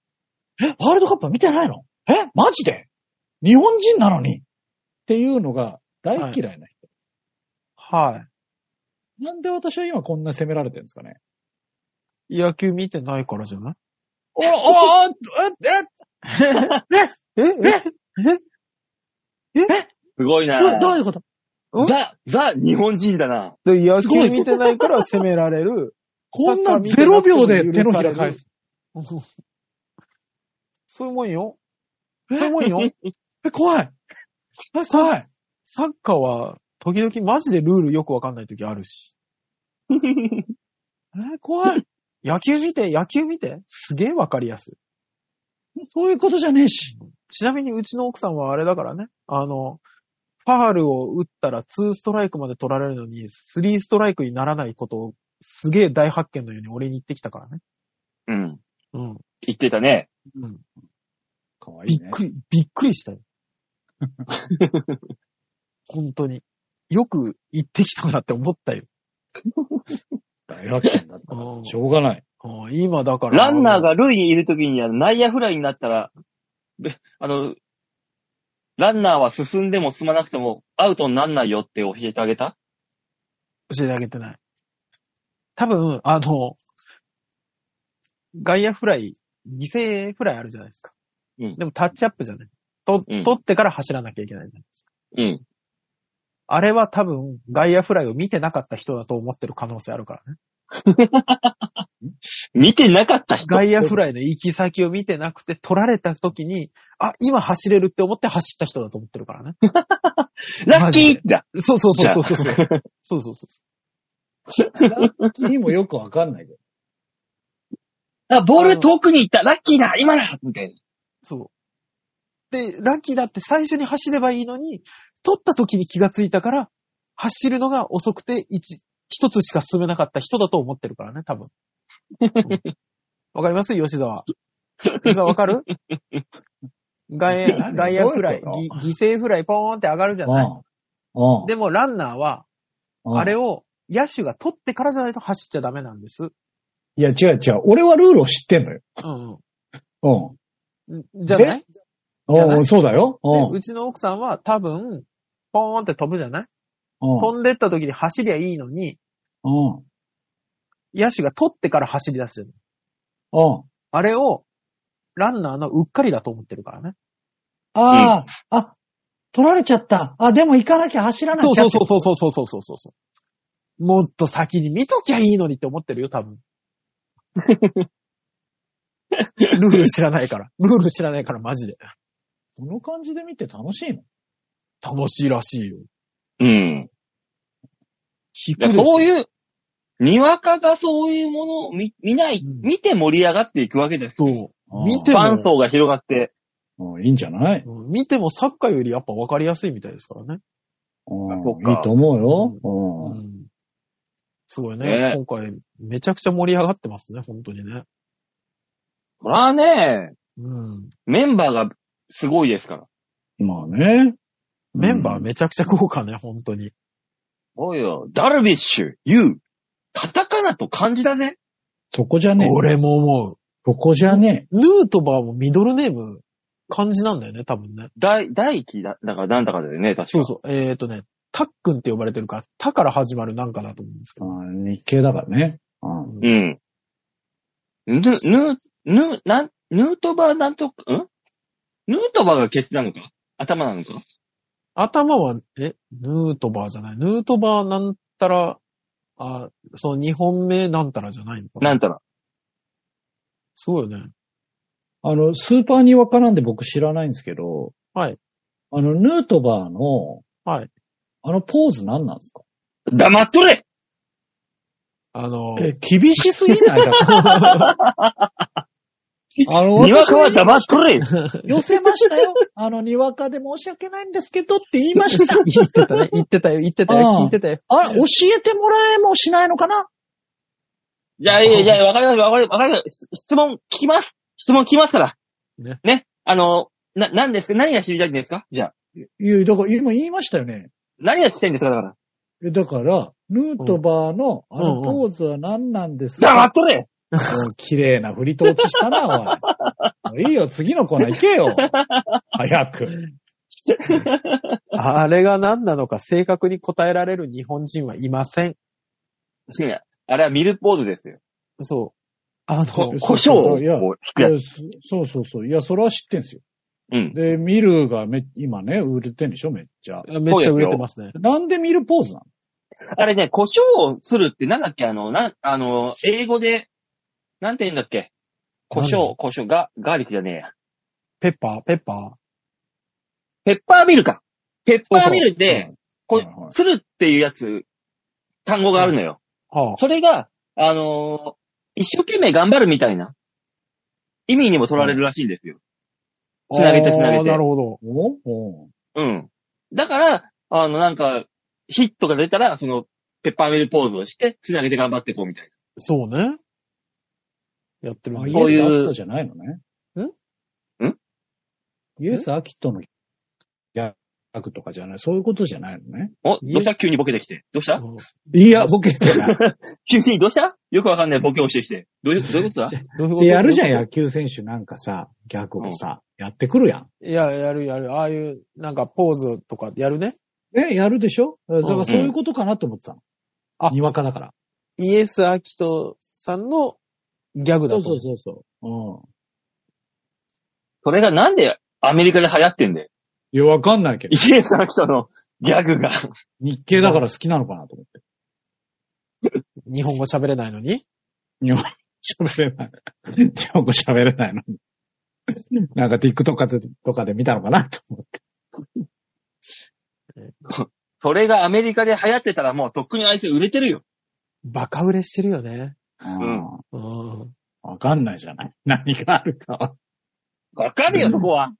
Speaker 4: え、ワールドカップ見てないの？えマジで？日本人なのに？っていうのが大嫌いな人。
Speaker 3: はい。
Speaker 4: なんで私は今こんな責められてるんですかね？
Speaker 3: 野球見てないからじゃない？
Speaker 4: お、お、お、え、
Speaker 3: ええ
Speaker 2: すごい
Speaker 4: え、
Speaker 2: な
Speaker 4: どどういうこと？
Speaker 3: うん？
Speaker 2: ザ、ザ、日本人だな。
Speaker 3: で野球見てないから責められる。
Speaker 4: こんな0秒で手のひら返す。
Speaker 3: そういうもんよ。そういうもんよ。
Speaker 4: え、怖い。え、怖い。
Speaker 3: サッカーは、時々マジでルールよくわかんない時あるし。
Speaker 4: え、怖い。
Speaker 3: 野球見て、野球見て？すげえわかりやすい。
Speaker 4: そういうことじゃねえし。
Speaker 3: ちなみにうちの奥さんはあれだからね。あの、ファールを打ったら2ストライクまで取られるのに、3ストライクにならないことをすげえ大発見のように俺に言ってきたからね。
Speaker 2: うん。
Speaker 3: うん。
Speaker 2: 言ってたね。
Speaker 3: うん。
Speaker 4: かわいいね。
Speaker 3: びっくり、びっくりしたよ。本当に。よく言ってきたなって思ったよ。
Speaker 4: 大発見だった
Speaker 3: うん
Speaker 4: しょうがない。
Speaker 3: うん今だから。
Speaker 2: ランナーが塁にいるときに内野フライになったら、べあの、ランナーは進んでも進まなくてもアウトになんないよって教えてあげた？
Speaker 3: 教えてあげてない。多分、あの、外野フライ、犠牲フライあるじゃないですか。
Speaker 2: うん
Speaker 3: でもタッチアップじゃない。と、
Speaker 2: うん
Speaker 3: 取ってから走らなきゃいけないじゃないですか。
Speaker 2: うん。
Speaker 3: あれは多分、外野フライを見てなかった人だと思ってる可能性あるからね。
Speaker 2: 見てなかった人。
Speaker 3: 外野フライの行き先を見てなくて、取られた時に、あ、今走れるって思って走った人だと思ってるからね。
Speaker 2: ラッキーだ。
Speaker 3: そうそうそうそうそう。そうそうそう。
Speaker 4: ラッキーもよくわかんないけど。
Speaker 2: あ、ボール遠くに行った。ラッキーだ今だみたいな。
Speaker 3: そう。で、ラッキーだって最初に走ればいいのに、取った時に気がついたから、走るのが遅くて一、一つしか進めなかった人だと思ってるからね、多分。う んわかります？吉沢。吉沢わかる？外野、
Speaker 4: 何？
Speaker 3: 外野フライ、犠牲フライポーンって上がるじゃない？でもランナーは、
Speaker 4: うん
Speaker 3: あれを野手が取ってからじゃないと走っちゃダメなんです。
Speaker 4: いや、違う違う。俺はルールを知ってんのよ。
Speaker 3: うん
Speaker 4: うん。
Speaker 3: うん。じゃない？じゃない？
Speaker 4: うん、そうだよ。うん。
Speaker 3: でうちの奥さんは多分、ポーンって飛ぶじゃない？
Speaker 4: うん。
Speaker 3: 飛んでった時に走りゃいいのに、
Speaker 4: うん。
Speaker 3: 野手が取ってから走り出すじゃない
Speaker 4: うん。
Speaker 3: あれを、ランナーのうっかりだと思ってるからね。
Speaker 4: ああ、あ、取られちゃった。あ、でも行かなきゃ走らなきゃ。
Speaker 3: そうそうそうそうそうそうそうそうそう。もっと先に見ときゃいいのにって思ってるよ、多分。ルール知らないから。ルール知らないから、マジで。
Speaker 4: この感じで見て楽しいの？
Speaker 3: 楽しいらしいよ。
Speaker 2: うん。
Speaker 3: 聞くでしょ
Speaker 2: そういう、にわかがそういうものを見見ない、
Speaker 3: うん
Speaker 2: 見て盛り上がっていくわけです。
Speaker 3: そう。
Speaker 4: あー
Speaker 3: 見て
Speaker 2: ファン
Speaker 3: も、
Speaker 2: 層が広がって。
Speaker 4: うん、いいんじゃない？
Speaker 3: うん見てもサッカーよりやっぱ分かりやすいみたいですからね。
Speaker 4: うん
Speaker 2: そっか
Speaker 4: いいと思うよ。うん。
Speaker 3: うん。すごいね。
Speaker 2: ね
Speaker 3: 今回、めちゃくちゃ盛り上がってますね、本当にね。
Speaker 2: これはね、
Speaker 3: うん。
Speaker 2: メンバーがすごいですから。
Speaker 4: まあね。
Speaker 3: メンバー
Speaker 4: うん
Speaker 3: めちゃくちゃ豪華ね、本当に。
Speaker 2: おいよ、ダルビッシュ、ユー、カタカナと漢字だぜ。
Speaker 4: そこじゃねえ。
Speaker 3: 俺も思う。
Speaker 4: そこじゃね
Speaker 3: ヌートバーもミドルネーム、漢字なんだよね、多分ね。
Speaker 2: 大、大輝だ、だからなんだかだよね、確か
Speaker 3: そうそう。えっ、ー、とね、タックンって呼ばれてるから、タから始まるなんかだと思うんですけ
Speaker 4: え。
Speaker 3: ど。
Speaker 4: うん日系だからね。うん
Speaker 2: うん。ぬ、ぬ、ぬ、なん、ヌートバーなんと、ん？ヌートバーがケツなのか？頭なのか？
Speaker 3: 頭は、え、ヌートバーじゃない？ヌートバーなんたら、あ、その2本目なんたらじゃないのかな？
Speaker 2: なんたら。
Speaker 3: そうよね。
Speaker 4: あの、スーパーにわかなんで僕知らないんですけど、
Speaker 3: はい。
Speaker 4: あの、ヌートバーの、
Speaker 3: はい。
Speaker 4: あのポーズ何なんですか？
Speaker 2: 黙っとれ
Speaker 3: あの、
Speaker 4: え、厳しすぎない？だ。あの、
Speaker 2: にわかは黙っとれ
Speaker 4: 寄せましたよ。あの、にわかで申し訳ないんですけどって言いました。
Speaker 3: 言ってたね。言ってたよ。言ってたよ。聞いてたよ。
Speaker 4: あれ、教えてもらえもしないのかな？
Speaker 2: じゃあ、いやいや、わかります、わかります、わかります。質問聞きます。質問聞きますから。
Speaker 3: ね
Speaker 2: ね。あの、な、何ですか？何が知りたいんですか？じゃあ。
Speaker 4: いや、だから今言いましたよね。
Speaker 2: 何が聞きたいんですか？だから。
Speaker 4: えだから、ヌートバーのあの
Speaker 3: うん
Speaker 4: ポーズは何なんです
Speaker 2: 黙
Speaker 4: か
Speaker 2: っとれ
Speaker 4: 綺麗な振り通ちしたな、おい。いいよ、次のコーナー行けよ。早く。
Speaker 3: あれが何なのか正確に答えられる日本人はいません。
Speaker 2: 違うあれはミルポーズですよ。
Speaker 3: そう。あ
Speaker 2: こ
Speaker 3: の、
Speaker 2: 胡椒を引くやつ。
Speaker 4: そうそうそう。いや、それは知ってんすよ。
Speaker 2: うん。
Speaker 4: で、ミルがめ、今ね、売れてんでしょ、めっちゃ。
Speaker 3: めっちゃ売れてますね。
Speaker 4: なんでミルポーズなの？
Speaker 2: あれね、胡椒をするってなんだっけあの、な、あの、英語で、なんて言うんだっけ？胡椒、胡椒、ガ、ガーリックじゃねえや。
Speaker 3: ペッパー、ペッパ
Speaker 2: ペッパーミルか。ペッパーミルで、こ
Speaker 4: う
Speaker 2: するっていうやつ、単語があるのよ。
Speaker 3: ー。はあ。
Speaker 2: それが、あのー一生懸命頑張るみたいな意味にも取られるらしいんですよ。つなげてつなげて
Speaker 3: なる。ほど。
Speaker 2: うん。だから、あの、なんか、ヒットが出たら、その、ペッパーミルポーズをして、つなげて頑張っていこうみたい
Speaker 3: そうね。やってる
Speaker 4: あ、
Speaker 3: ね
Speaker 4: イ
Speaker 2: こういう
Speaker 4: エス・アキトじゃないのね。
Speaker 2: ん？ん？
Speaker 4: イエス・アキトの役とかじゃない、そういうことじゃないのね。
Speaker 2: な。お、どうした？急にボケてきて。どうした？
Speaker 3: うん
Speaker 4: いや、ボケてない。
Speaker 2: 急にどうした？よくわかんないボケをしてきて。どういう、どういうことだ？
Speaker 3: どういうこと？
Speaker 4: やるじゃん、野球選手なんかさ、逆をさ、やってくるやん。
Speaker 3: いや、やるやる。ああいう、なんかポーズとかやるね。
Speaker 4: ね、やるでしょ？だからそういうことかなと思ってたの。
Speaker 3: あ
Speaker 4: にわかだから。
Speaker 3: イエス・アキトさんのギャグだと。
Speaker 4: そうそうそうそう。うん。
Speaker 2: それがなんでアメリカで流行ってんだよ。
Speaker 4: いや、わかんないけど。
Speaker 2: イエス・アキトのギャグが。
Speaker 4: 日系だから好きなのかなと思って。
Speaker 3: 日本語喋れないのに？
Speaker 4: 日本語喋れない。日本語喋れないのに。なんか TikTok とかでとかで見たのかなと思って。
Speaker 2: それがアメリカで流行ってたらもうとっくにあいつ売れてるよ。
Speaker 3: バカ売れしてるよね。
Speaker 4: うん。
Speaker 3: うん。
Speaker 4: わかんないじゃない？何があるかは。
Speaker 2: わかるよ、そこは。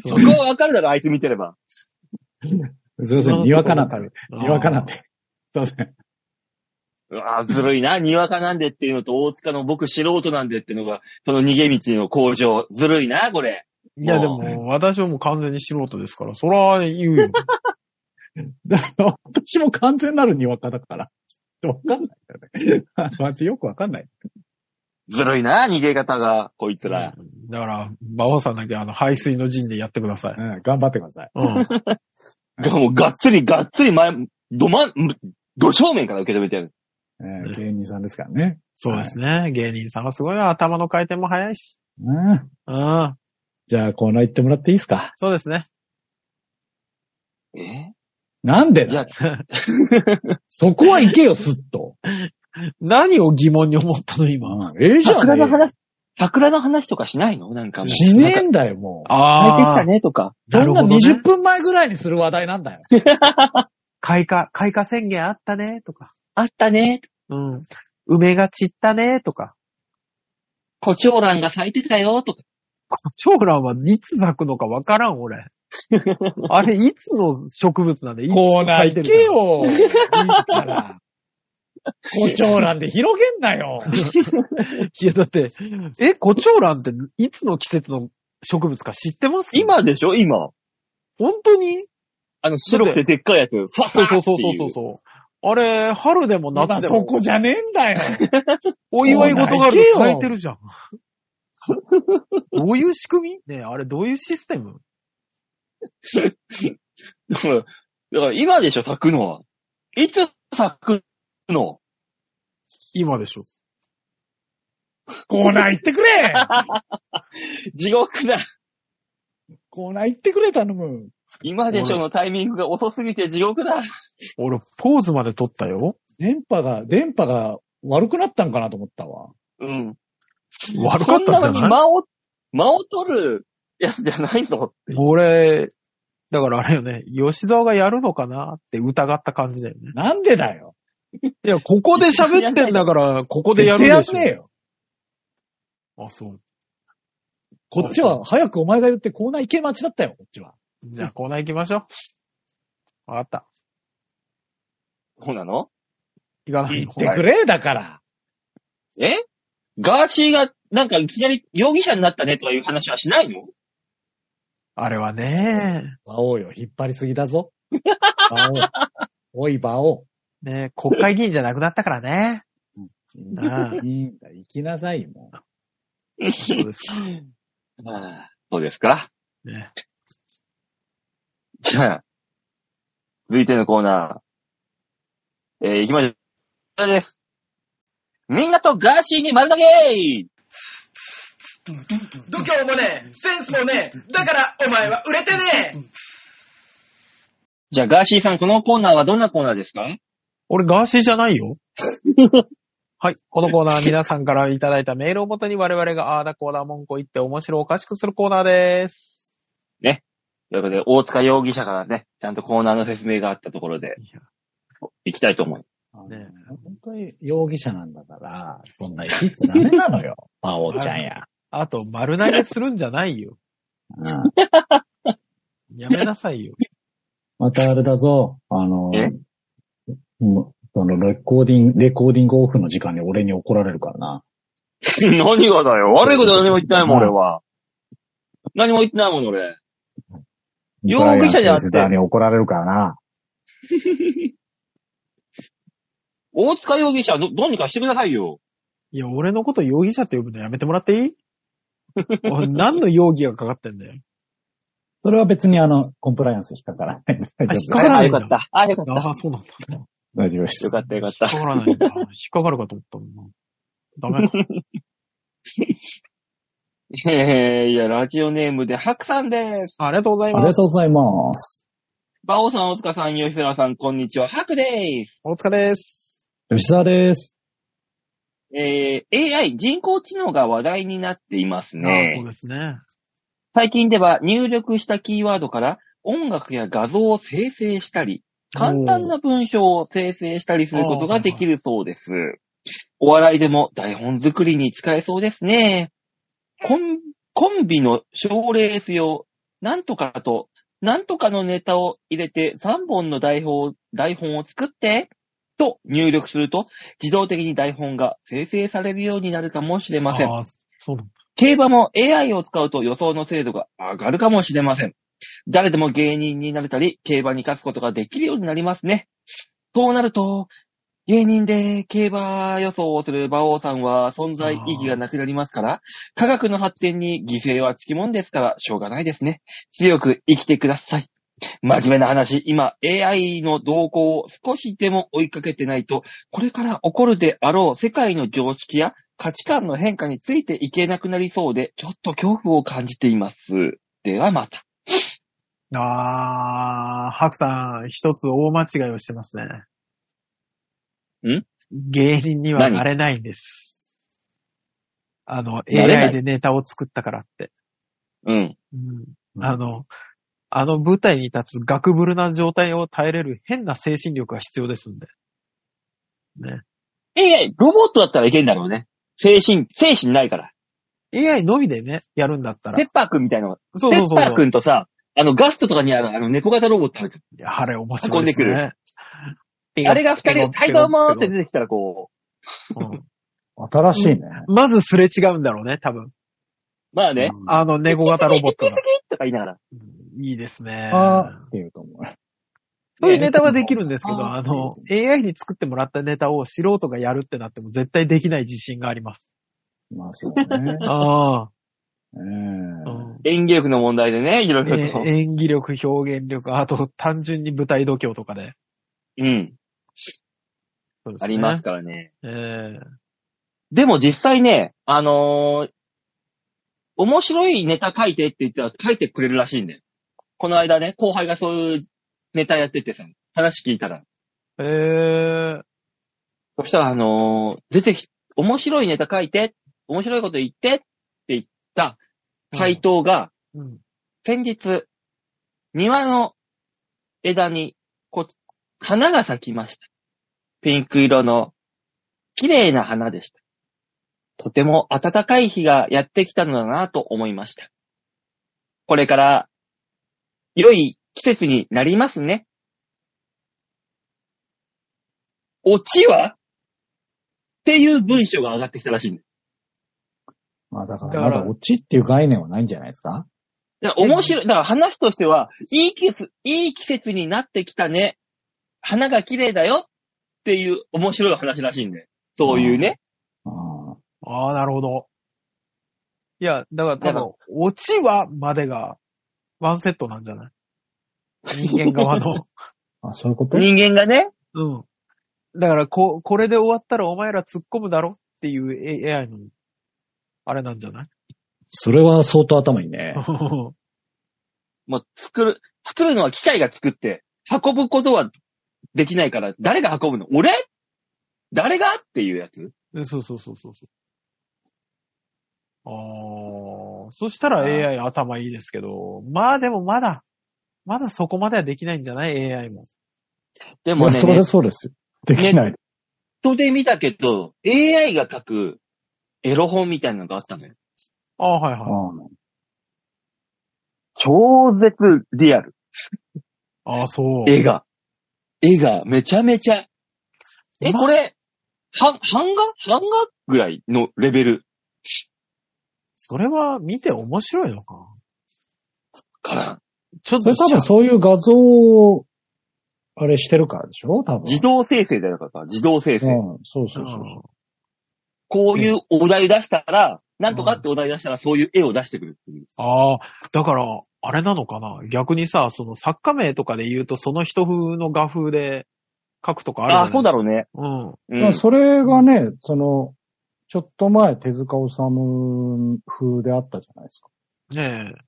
Speaker 2: そ
Speaker 3: そ
Speaker 2: こはわかるだろ、あいつ見てれば。
Speaker 4: すいません、にわかなんで。
Speaker 3: だ
Speaker 4: にわかなんで。。すいません。
Speaker 2: うわぁ、ずるいな。にわかなんでっていうのと、大塚の僕素人なんでっていうのが、その逃げ道の向上。ずるいな、これ。
Speaker 3: いや、でも、私はもう完全に素人ですから、そら言うよ。
Speaker 4: だから私も完全なるにわかだから。わかんないよね。まずよくわかんない。
Speaker 2: ずるいな、逃げ方が、こいつら。
Speaker 3: だから、馬王さんだけあの、排水の陣でやってください。
Speaker 4: うん、頑張ってください。
Speaker 3: うん。
Speaker 2: が もう、がっつり、がっつり前、どま、ど正面から受け止めてやる。
Speaker 4: えー芸人さんですからね。
Speaker 3: そうですね。芸人さんはすごいわ頭の回転も早いし。
Speaker 4: うん。
Speaker 3: うん。
Speaker 4: じゃあコーナー行ってもらっていいですか？
Speaker 3: そうですね。
Speaker 2: え？
Speaker 4: なんでだ、そこは行けよ、すっと。
Speaker 3: 何を疑問に思ったの、今。
Speaker 4: うんええじゃん。
Speaker 2: 桜の話、桜の話とかしないの？なんかもう。
Speaker 4: しねえんだよ、もう。
Speaker 3: あ
Speaker 2: 帰ってきたね、とか。
Speaker 4: そんな
Speaker 3: なるほどね
Speaker 4: 20分前ぐらいにする話題なんだよ。
Speaker 3: 開花、開花宣言あったね、とか。
Speaker 2: あったね。
Speaker 3: うん。梅が散ったね、とか。
Speaker 2: 胡蝶蘭が咲いてたよ、とか。
Speaker 3: 長蘭はいつ咲くのかわからん、俺。あれ、いつの植物なんで、いつ
Speaker 4: コーナー行け
Speaker 3: 咲いてる
Speaker 4: よ。いいから。胡蝶蘭で広げんなよ。
Speaker 3: か。いや、だって、え、胡蝶蘭っていつの季節の植物か知ってます？
Speaker 2: 今でしょ？今。
Speaker 3: 本当に？
Speaker 2: あの、白くてでっかいやつ。ファ
Speaker 3: そう
Speaker 2: サ
Speaker 3: そうそうそうそう。あれ、春でも夏でも、
Speaker 4: そこじゃねえんだよ。
Speaker 3: お祝い事がある咲いてるじゃん。どういう仕組み？ねえあれどういうシステム？
Speaker 2: だから、だから今でしょ、咲くのは。いつ咲くの？
Speaker 3: 今でしょ。
Speaker 4: コーナー行ってくれ
Speaker 2: 地獄だ。
Speaker 4: コーナー行ってくれ、頼む。
Speaker 2: 今でしょのタイミングが遅すぎて地獄だ。
Speaker 3: 俺、ポーズまで撮ったよ。
Speaker 4: 電波が、電波が悪くなったんかなと思ったわ。
Speaker 2: うん。
Speaker 3: 悪かったんじゃ
Speaker 2: そんなに
Speaker 3: ない
Speaker 2: 間を、間を取るやつじゃないぞって。
Speaker 3: 俺、だからあれよね、吉沢がやるのかなって疑った感じだよね。
Speaker 4: なんでだよ。
Speaker 3: いや、ここで喋ってんだから、ここでやるでしょ。
Speaker 4: やんねえよ。
Speaker 3: あ、そう。
Speaker 4: こっちは早くお前が言ってコーナー行け待ちだったよ、こっちは。
Speaker 3: じゃあコーナー行きましょう。わかった。
Speaker 2: そうなの？
Speaker 3: 行かない
Speaker 4: 言ってくれ、だから。
Speaker 2: え？ガーシーが、なんかいきなり容疑者になったねとかいう話はしないの？
Speaker 3: あれはね、
Speaker 4: 馬王よ、引っ張りすぎだぞ。馬王。おい、馬王。
Speaker 3: ね、国会議員じゃなくなったからね。ああ
Speaker 4: いいんだ、行きなさい、も
Speaker 3: そうですか。
Speaker 2: ああそうですか
Speaker 3: ね、
Speaker 2: じゃあ、続いてのコーナー。えー、行きましょう。こちらです。みんなとガーシーに丸投げ
Speaker 1: 度胸もねえ、センスもねえ、だからお前は売れてねえ
Speaker 2: じゃあ、ガーシーさん、このコーナーはどんなコーナーですか？
Speaker 3: 俺ガーシーじゃないよ。はい。このコーナーは皆さんからいただいたメールをもとに我々があーだこーだ文句を言って面白おかしくするコーナーです。
Speaker 2: ということで、大塚容疑者からね、ちゃんとコーナーの説明があったところで、行きたいと思う。
Speaker 4: う。
Speaker 3: ね
Speaker 4: 本当に容疑者なんだから、そんな生きってダメなのよ。馬王ちゃんや。
Speaker 3: あと、丸投げするんじゃないよ。
Speaker 4: うん
Speaker 3: やめなさいよ。
Speaker 4: またあれだぞ、あの、そのレコーディング、レコーディングオフの時間に俺に怒られるからな。
Speaker 2: 何がだよ悪いことは何も言ってないもん、俺は。何も言ってないもん、俺。容疑者じゃなくて
Speaker 4: に怒られるからな。
Speaker 2: 大塚容疑者、ど、どうにかしてくださいよ。
Speaker 3: いや、俺のこと容疑者って呼ぶのやめてもらっていい？俺何の容疑がかかってんだよ。
Speaker 4: それは別にあの、コンプライアンス引っかからない。
Speaker 3: 引っかからない
Speaker 2: あよかった。あ、よかった。
Speaker 3: ああ、そうなんだ。
Speaker 4: 大丈夫です
Speaker 2: よ。かった、よかった
Speaker 3: 引っ。かからないんだ。引っかかるかと思ったもんな。ダメだ。
Speaker 2: えー、いや、ラジオネームでハクさんです。
Speaker 3: ありがとうござい
Speaker 4: あ
Speaker 3: ます。
Speaker 4: りがとうございます。
Speaker 2: バオさん、大塚さん、吉沢さん、こんにちは。ハクです。
Speaker 3: お疲れです。
Speaker 4: 吉沢です。
Speaker 2: えー、AI、人工知能が話題になっています
Speaker 3: ああそう
Speaker 2: ね。
Speaker 3: ですね。
Speaker 2: 最近では入力したキーワードから音楽や画像を生成したり、簡単な文章を生成したりすることができるそうです。お笑いでも台本作りに使えそうですね。コンコンビの賞レース用、なんとかと、なんとかのネタを入れて3本の台本台本を作って、と入力すると、自動的に台本が生成されるようになるかもしれません。
Speaker 3: そうなんだ。
Speaker 2: 競馬も AI を使うと予想の精度が上がるかもしれません。誰でも芸人になれたり、競馬に勝つことができるようになりますね。そうなると、芸人で競馬予想をする馬王さんは存在意義がなくなりますから、科学の発展に犠牲はつきもんですから、しょうがないですね。強く生きてください。真面目な話、今 AI の動向を少しでも追いかけてないと、これから起こるであろう世界の常識や価値観の変化についていけなくなりそうで、ちょっと恐怖を感じています。ではまた。
Speaker 3: ああ、ハクさん、一つ大間違いをしてますね。
Speaker 2: ん？
Speaker 3: 芸人にはなれないんです。あの、AI でネタを作ったからって。
Speaker 2: うん。
Speaker 3: うん、あの、あの舞台に立つガクブルな状態を耐えれる変な精神力が必要ですんで。ね。
Speaker 2: AI、ロボットだったらいけんだろうね。精神、精神ないから。
Speaker 3: AI のみでね、やるんだったら
Speaker 2: ペッ。パーくんみたいなのが。
Speaker 3: そうそうそう。
Speaker 2: ペッパーくんとさ、あのガストとかにあるあの猫型ロボットあるじ
Speaker 3: いや、あれ面白いです
Speaker 2: 運んで
Speaker 3: ね。
Speaker 2: ゃん。あれが二人、はいどうもーって出てきたらこ
Speaker 3: うん
Speaker 4: 新しいね。
Speaker 3: まずすれ違うんだろうね、多分。
Speaker 2: う、まあね、
Speaker 3: あの猫型ロボットが。
Speaker 2: とか言いながら。
Speaker 3: いいですね。
Speaker 4: あーって言うと思う。
Speaker 3: そういうネタはできるんですけど、
Speaker 4: あー
Speaker 3: あの、AI に作ってもらったネタを素人がやるってなっても絶対できない自信があります。
Speaker 4: まあそうだね。
Speaker 3: ああ。
Speaker 4: ええ
Speaker 3: うん
Speaker 2: 演技力の問題でね、いろいろと。
Speaker 3: え演技力、表現力、あと単純に舞台度胸とかで。
Speaker 2: うん。
Speaker 3: そうですね
Speaker 2: あります。からね。
Speaker 3: ええ
Speaker 2: でも実際ね、あのー面白いネタ書いてって言ったら書いてくれるらしいんだよ。この間ね、後輩がそういうネタやっててさ、話聞いたら。
Speaker 3: ええ
Speaker 2: そしたらあのー出てき、面白いネタ書いて面白いこと言ってって言った回答が、
Speaker 3: うん。
Speaker 2: 先日、庭の枝に、こう、花が咲きました。ピンク色の、綺麗な花でした。とても暖かい日がやってきたのだなと思いました。これから、良い季節になりますね。オチは？っていう文章が上がってきたらしいんです。
Speaker 4: まあだか
Speaker 3: ら
Speaker 4: ら、まだオチっていう概念はないんじゃないですか？
Speaker 2: だから面白い。だから話としては、いい季節、いい季節になってきたね。花が綺麗だよっていう面白い話らしいんで。そういうね。
Speaker 4: あ
Speaker 3: ああ、なるほど。いや、だから多
Speaker 2: だ
Speaker 3: 分、オチはまでが、ワンセットなんじゃない？人間側の。
Speaker 4: あ、そういうこと？
Speaker 2: 人間がね？
Speaker 3: うん。だから、こ、これで終わったらお前ら突っ込むだろっていう AI の、あれなんじゃない？
Speaker 4: それは相当頭いいね。
Speaker 2: もう作る、作るのは機械が作って、運ぶことはできないから、誰が運ぶの？俺？誰が？っていうやつ？
Speaker 3: そうそうそうそうそう。ああ、そしたら AI 頭いいですけど、まあでもまだ、まだそこまではできないんじゃない ?AI も。
Speaker 2: でもね、
Speaker 4: いやそれはそうですよ。できない。
Speaker 2: ネットで見たけど、AI が書くエロ本みたいなのがあったのよ。
Speaker 3: ああ、はい
Speaker 4: あ
Speaker 3: はい。
Speaker 2: 超絶リアル。
Speaker 3: ああ、そう。
Speaker 2: 絵が。絵がめちゃめちゃ。え、
Speaker 3: ま
Speaker 2: これ、は、版画？版画ぐらいのレベル
Speaker 3: それは見て面白いのか？
Speaker 2: から、
Speaker 3: ちょっと
Speaker 4: それ多分そういう画像を、あれしてるからでしょ？多分。
Speaker 2: 自動生成だよから、自動生成。
Speaker 4: うん、そうそうそう。
Speaker 2: こういうお題出したら、なんとかってお題出したらそういう絵を出してくるっていう。
Speaker 3: ああ、だから、あれなのかな？逆にさ、その作家名とかで言うと、その人風の画風で書くとかある
Speaker 2: ああ、そうだろうね。
Speaker 3: うん。
Speaker 2: うん。
Speaker 4: まあそれがね、その、ちょっと前手塚治虫風であったじゃないですか。
Speaker 3: ねえ。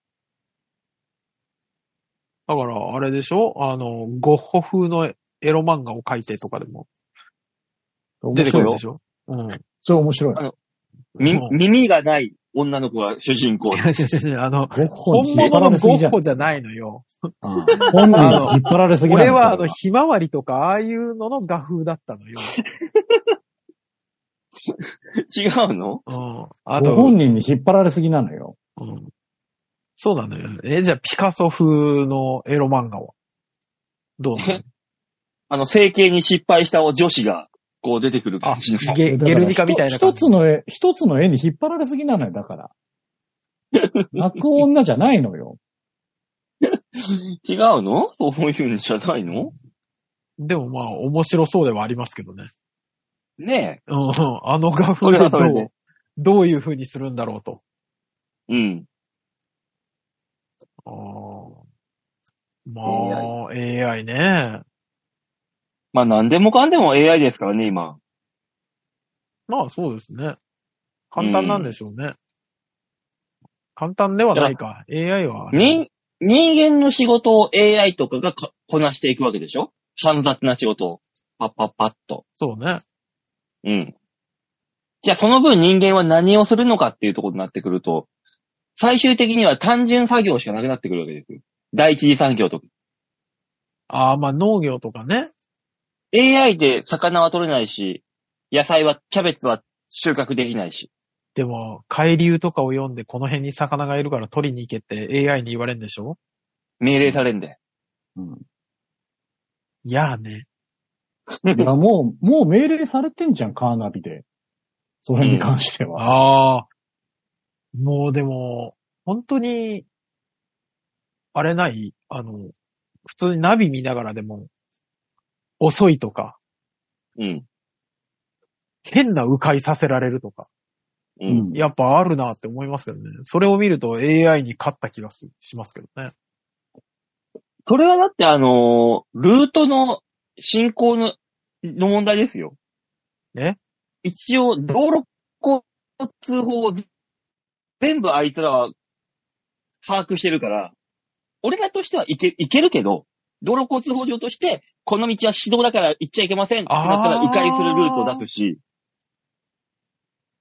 Speaker 3: だから、あれでしょ？あの、ゴッホ風のエロ漫画を描いてとかでも出てくるでしょ？うん。
Speaker 4: それ面白い。
Speaker 2: あみ
Speaker 3: うん
Speaker 2: 耳がない女の子が主人公
Speaker 3: い。やいやいやあの、
Speaker 4: ゴッホ
Speaker 3: 本物のゴ。ッホじゃないのよ。
Speaker 4: うん本人に引っ張られすぎ
Speaker 3: 俺は、あの、ひまわりとか、ああいうのの画風だったのよ。
Speaker 2: 違うの？
Speaker 3: うん。あ
Speaker 4: ご
Speaker 3: と、
Speaker 4: 本人に引っ張られすぎなのよ。
Speaker 3: うん。そうなのよ。え、じゃあ、ピカソ風のエロ漫画は？どうなの？
Speaker 2: あの、整形に失敗した女子が、こう出てくる
Speaker 3: あ
Speaker 2: 感じの。
Speaker 3: ゲゲルニカみたいな
Speaker 4: 一
Speaker 3: 感じ。
Speaker 4: つの絵、一つの絵に引っ張られすぎなのよ、だから。泣く女じゃないのよ。
Speaker 2: 違うの？そういうんじゃないの？
Speaker 3: でもまあ、面白そうではありますけどね。
Speaker 2: ね
Speaker 3: うん。あの画
Speaker 2: それ
Speaker 3: 風でど
Speaker 2: はそれで
Speaker 3: う、どういう風にするんだろうと。
Speaker 2: え。うん。
Speaker 3: あーまあ、AI ね。
Speaker 2: まあ何でもかんでも AI ですからね、今。
Speaker 3: まあそうですね。簡単なんでしょうね。簡単ではないか。AI は。
Speaker 2: 人、人間の仕事を AI とかがかこなしていくわけでしょ？煩雑な仕事を。パッパッパッと。
Speaker 3: そうね。
Speaker 2: うん。じゃあその分人間は何をするのかっていうところになってくると、最終的には単純作業しかなくなってくるわけですよ。第一次産業とか。
Speaker 3: ああ、まあ農業とかね。
Speaker 2: AI で魚は取れないし、野菜は、キャベツは収穫できないし。
Speaker 3: でも、海流とかを読んでこの辺に魚がいるから取りに行けって AI に言われるんでしょ？
Speaker 2: 命令されんで。
Speaker 4: うん。
Speaker 3: いやーね。
Speaker 4: いや、もう、もう命令されてんじゃん、カーナビで。それに関しては。
Speaker 3: ああ。もうでも、本当に、あれない？あの、普通にナビ見ながらでも、遅いとか、
Speaker 2: うん。
Speaker 3: 変な迂回させられるとか、
Speaker 2: う。
Speaker 4: うんん。
Speaker 3: やっぱあるなって思いますけどね。それを見ると AI に勝った気がすしますけどね。
Speaker 2: それはだってあのールートの進行の、の問題ですよ。
Speaker 3: ね
Speaker 2: 一応、道路交通法を全部あいつらは把握してるから、俺らとしてはいけ、いけるけど、道路交通法上として、この道は指導だから行っちゃいけませんってなったら迂回するルートを出すし、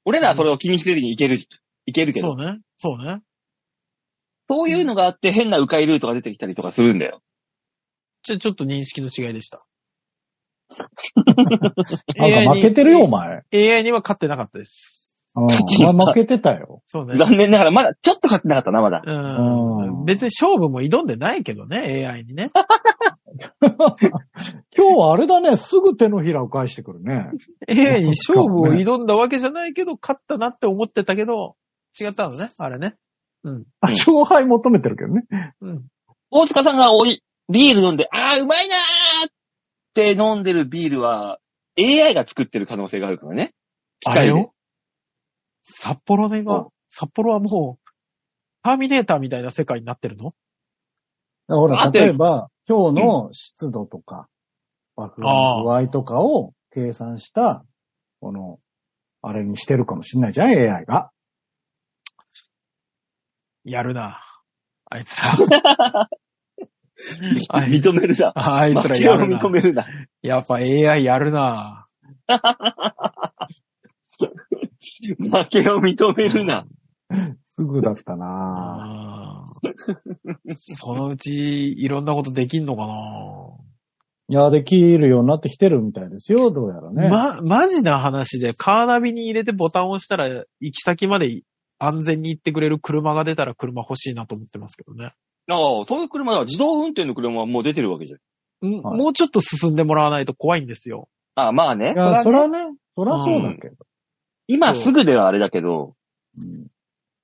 Speaker 2: 俺らはそれを気にせずにいける、いけるけど、
Speaker 3: そうね。そうね。
Speaker 2: そういうのがあって変な迂回ルートが出てきたりとかするんだよ。
Speaker 3: じゃあちょっと認識の違いでした。
Speaker 4: なんか負けてるよ、お前。
Speaker 3: AI には勝ってなかったです。
Speaker 4: うん。お前負けてたよ。
Speaker 3: そうね。
Speaker 2: 残念ながら、まだ、ちょっと勝ってなかったな、まだ。
Speaker 3: うん。
Speaker 4: うん
Speaker 3: 別に勝負も挑んでないけどね、AI にね。
Speaker 4: 今日はあれだね、すぐ手のひらを返してくるね。
Speaker 3: AI に勝負を挑んだわけじゃないけど、勝ったなって思ってたけど、違ったのね、あれね。うん。
Speaker 4: あ勝敗求めてるけどね。
Speaker 3: うん。
Speaker 2: 大塚さんがおい、ビール飲んで、あー、うまいなーって飲んでるビールは、AI が作ってる可能性があるからね。機械で
Speaker 3: あれよ。札幌ね、
Speaker 2: う
Speaker 3: 今、札幌はもう、ターミネーターみたいな世界になってるの？
Speaker 4: ほら、
Speaker 2: だって
Speaker 4: 例えば、今日の湿度とか、爆風の具合とかを計算した、この、あれにしてるかもしんないじゃん、AI が。
Speaker 3: やるな。あいつら。
Speaker 2: 認めるな。
Speaker 3: あいつら
Speaker 2: 負けを
Speaker 3: やるな
Speaker 2: 認。めるな。
Speaker 3: やっぱ AI やるな。
Speaker 2: 負けを認めるな。
Speaker 4: すぐだったな
Speaker 3: そのうち、いろんなことできんのかない
Speaker 4: や、できるようになってきてるみたいですよ、どうやらね。
Speaker 3: ま、マジな話で、カーナビに入れてボタンを押したら、行き先まで安全に行ってくれる車が出たら車欲しいなと思ってますけどね。
Speaker 2: ああ、そういう車だ。自動運転の車はもう出てるわけじゃん。
Speaker 3: ん
Speaker 4: はい
Speaker 3: もうちょっと進んでもらわないと怖いんですよ。
Speaker 2: ああ、まあね。
Speaker 4: いや、そらね、そらそうだけど。
Speaker 2: 今すぐではあれだけど、
Speaker 4: うん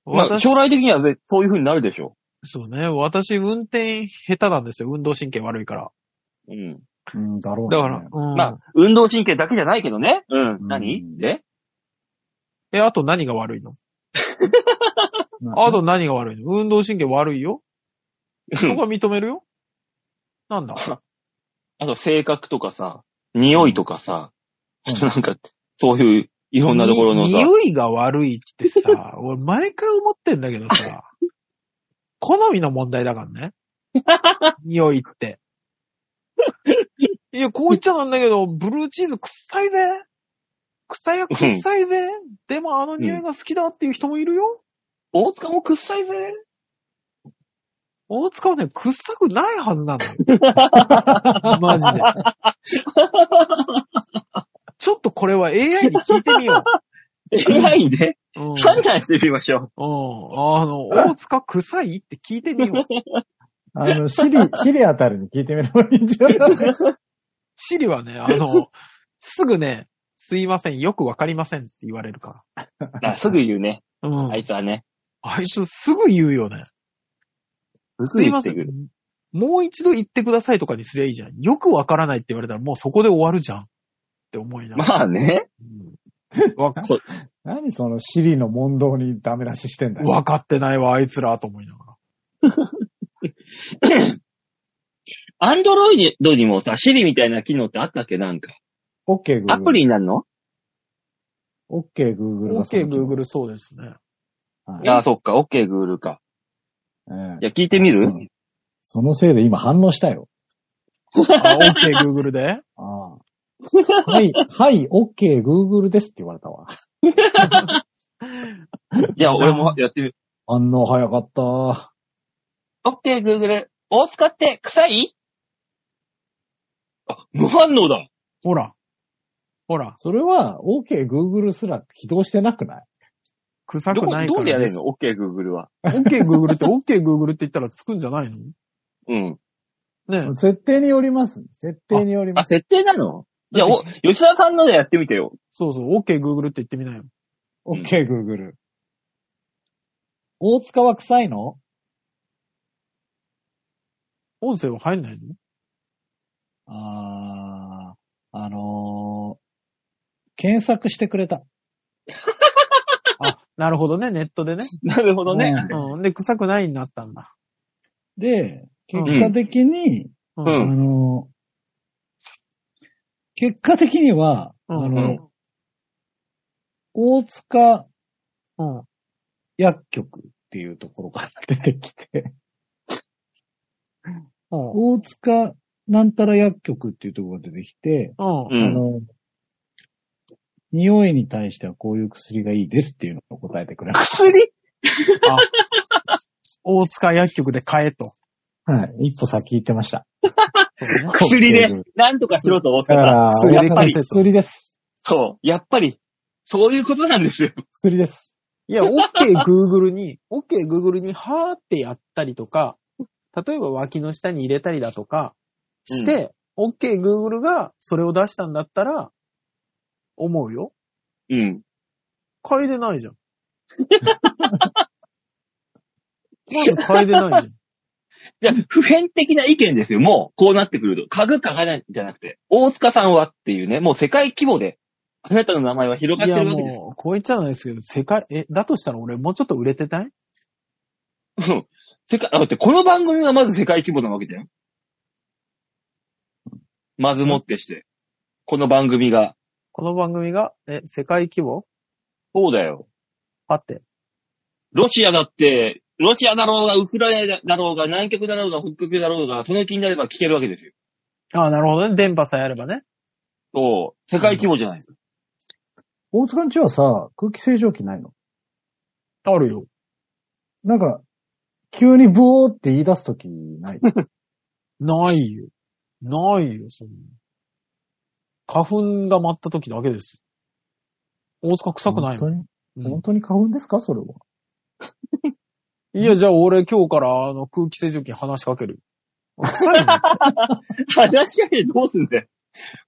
Speaker 2: まあ、
Speaker 3: 私
Speaker 2: 将来的にはぜそういう風になるでしょ
Speaker 3: そうね。私、運転下手なんですよ。運動神経悪いから。
Speaker 2: う。うん。
Speaker 4: うん、だろうね。
Speaker 3: だから、うん。
Speaker 2: まあ、運動神経だけじゃないけどね。うん。
Speaker 4: うん
Speaker 2: 何？で？
Speaker 3: え、あと何が悪いの？
Speaker 4: な
Speaker 3: あと何が悪いの？運動神経悪いよ。そこは認めるよ？なんだ？
Speaker 2: あと性格とかさ、匂いとかさ、
Speaker 4: うん
Speaker 2: なんか、そういういろんなところの
Speaker 3: に
Speaker 2: さ、
Speaker 3: 匂いが悪いってさ、俺毎回思ってんだけどさ、好みの問題だからね。匂いって。いや、こう言っちゃなんだけど、ブルーチーズ臭いぜ。臭いや臭いぜ。でもあの匂いが好きだっていう人もいるよ。
Speaker 2: 大塚も臭いぜ。
Speaker 3: 大塚はね、臭くないはずなのよ。マジで。ちょっとこれは AI に聞いてみよ
Speaker 2: AI で？
Speaker 3: う。うん。
Speaker 2: 判断してみましょ
Speaker 3: うん。あの、大塚臭いって聞いてみよう。
Speaker 4: あの、シリ、シリあたりに聞いてみればいいんじゃない？
Speaker 3: シリはね、あの、すぐね、すいません、よくわかりませんって言われるか
Speaker 2: う。あすぐ言うね。
Speaker 3: ら。うん。
Speaker 2: あいつはね。
Speaker 3: あいつすぐ言うよね。
Speaker 2: す
Speaker 3: すいません。もう一度言ってくださいとかにすりゃいいじゃん。よくわからないって言われたらもうそこで終わるじゃん。って思いながら。
Speaker 2: まあね。
Speaker 3: うんわ
Speaker 4: 何そのシリの問答にダメ出ししてんだよ。
Speaker 3: わかってないわ、あいつら、と思いながら。
Speaker 2: アンドロイドにもさ、シリみたいな機能ってあったっけなんか。
Speaker 4: OK Google。
Speaker 2: アプリになるの
Speaker 4: ？OK Google
Speaker 3: OK、Google そうですね。
Speaker 4: はい
Speaker 2: ああ、そっか。OK、Google か。
Speaker 4: ええ
Speaker 2: いや、聞いてみる？
Speaker 4: そのそのせいで今反応したよ。
Speaker 3: あ OK、Google で？
Speaker 4: ああはい、はい、OK Google ですって言われたわ。
Speaker 2: いや、俺もやってみる。
Speaker 4: 反応早かった。
Speaker 2: OK、Google。大塚って臭い？あ、無反応だ。
Speaker 3: ほら。ほら。
Speaker 4: それは OK Google すら起動してなくない？
Speaker 3: 臭くないから
Speaker 2: どうでやれるの ?OK、Google は。
Speaker 3: ?OK、Google って OK、Google って言ったらつくんじゃないの？
Speaker 2: うん。
Speaker 3: ね
Speaker 4: 設定によります。設定により
Speaker 2: あ、
Speaker 4: ます。
Speaker 2: 設定なの？じゃあ、お、吉田さんのでやってみてよ。
Speaker 3: そうそう、OK、Google って言ってみなよ。
Speaker 4: OK Google。大塚は臭いの？
Speaker 3: 音声は入んないの？
Speaker 4: あー、あのー、検索してくれた。
Speaker 3: あ、なるほどね、ネットでね。
Speaker 2: なるほどね。
Speaker 3: うん。で、臭くないになったんだ。
Speaker 4: で、結果的に、
Speaker 3: う
Speaker 2: うん
Speaker 4: あのー結果的には、
Speaker 3: うん
Speaker 4: あの、大塚
Speaker 3: うん。
Speaker 4: 薬局っていうところから出てきて、
Speaker 3: うん。
Speaker 4: 大塚なんたら薬局っていうところが出てきて、
Speaker 3: うん。
Speaker 2: うん
Speaker 4: あの、匂いに対してはこういう薬がいいですっていうのを答えてくれます。
Speaker 2: 薬？
Speaker 3: あ、大塚薬局で買えと。
Speaker 4: はい。一歩先行ってました。
Speaker 2: 薬で、なんとかしろと思ってた。
Speaker 4: だから、
Speaker 3: 薬で
Speaker 4: やっ薬です。
Speaker 2: そう。やっぱり、そういうことなんですよ。
Speaker 4: 薬です。
Speaker 3: いや、OK Google に、OK Google にはーってやったりとか、例えば脇の下に入れたりだとかして、OK Google がそれを出したんだったら、思うよ。
Speaker 2: うん。
Speaker 3: 嗅いでないじゃん。まず嗅いでないじゃん。
Speaker 2: いや、普遍的な意見ですよ。もう、こうなってくると。家具家がないんじゃなくて、大塚さんはっていうね、もう世界規模で、あなたの名前は広がってるわけです。
Speaker 3: もう、こう言っちゃないですけど、世界、え、だとしたら俺もうちょっと売れてたい？
Speaker 2: うん世界、あ、だってこの番組がまず世界規模なわけだよ。まずもってして。この番組が。
Speaker 3: この番組が、え、世界規模？
Speaker 2: そうだよ。
Speaker 3: あって。
Speaker 2: ロシアだって、ロシアだろうが、ウクライナだろうが、南極だろうが、北極だろうが、その気になれば聞けるわけですよ。
Speaker 3: ああ、なるほどね。電波さえあればね。
Speaker 2: そう。世界規模じゃない。
Speaker 4: 大塚んちはさ、空気清浄機ないの？
Speaker 3: あるよ。
Speaker 4: なんか、急にブオーって言い出すときない？
Speaker 3: ないよ。ないよ、そんな。花粉が舞った時だけですよ。大塚臭くないもん。
Speaker 4: 本当に？
Speaker 3: うん
Speaker 4: 本当に花粉ですか？それは。
Speaker 3: いや、じゃあ俺今日からあの空気清浄機に話しかける。臭いの
Speaker 2: 話しかけてどうすんだよ。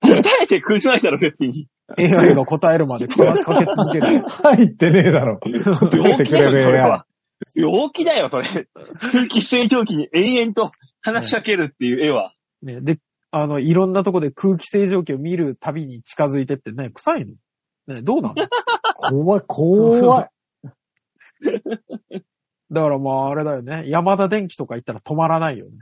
Speaker 2: 答えてくれないだろ、別に。
Speaker 3: ?AI が答えるまで話しかけ続ける。
Speaker 4: 入ってねえだろ。
Speaker 2: 病気だよ、
Speaker 4: れる
Speaker 2: それは。病気だよ、それ。空気清浄機に延々と話しかけるっていう絵は。
Speaker 3: ね、で、あの、いろんなとこで空気清浄機を見るたびに近づいてってね、臭いの？ね、どうなの？だ
Speaker 4: 怖い、怖い。
Speaker 3: からまああれだよね。山田電機とか行ったら止まらないよね。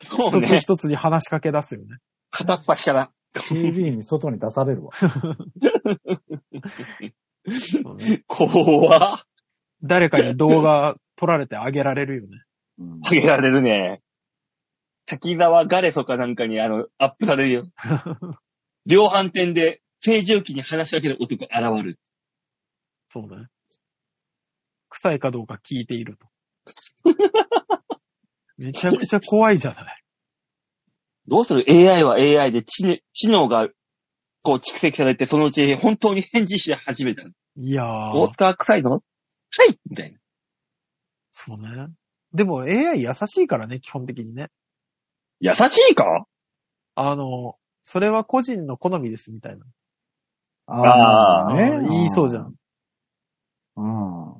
Speaker 2: そう
Speaker 3: 一つ
Speaker 2: ね。
Speaker 3: 一つに話しかけ出すよね。
Speaker 2: 片っ端から。
Speaker 4: 警備員に外に出されるわ。
Speaker 2: 怖っ。
Speaker 3: 誰かに動画撮られてあげられるよね。
Speaker 4: う ん
Speaker 2: あげられるね。滝沢ガレソかなんかにあの、アップされるよ。量販店で清浄機に話しかける男現る。
Speaker 3: そうね。臭いかどうか聞いていると。めちゃくちゃ怖いじゃない。
Speaker 2: どうする ?AI は AI で知,、ね、知能がこう蓄積されて、そのうち本当に返事し始めた。
Speaker 3: いやー、
Speaker 2: 大塚臭いのはいみたいな。
Speaker 3: そうね。でも AI 優しいからね、基本的にね。
Speaker 2: 優しいか？
Speaker 3: あの、それは個人の好みですみたいな。
Speaker 2: あー
Speaker 4: ね
Speaker 3: 言いそうじゃん。
Speaker 4: うん。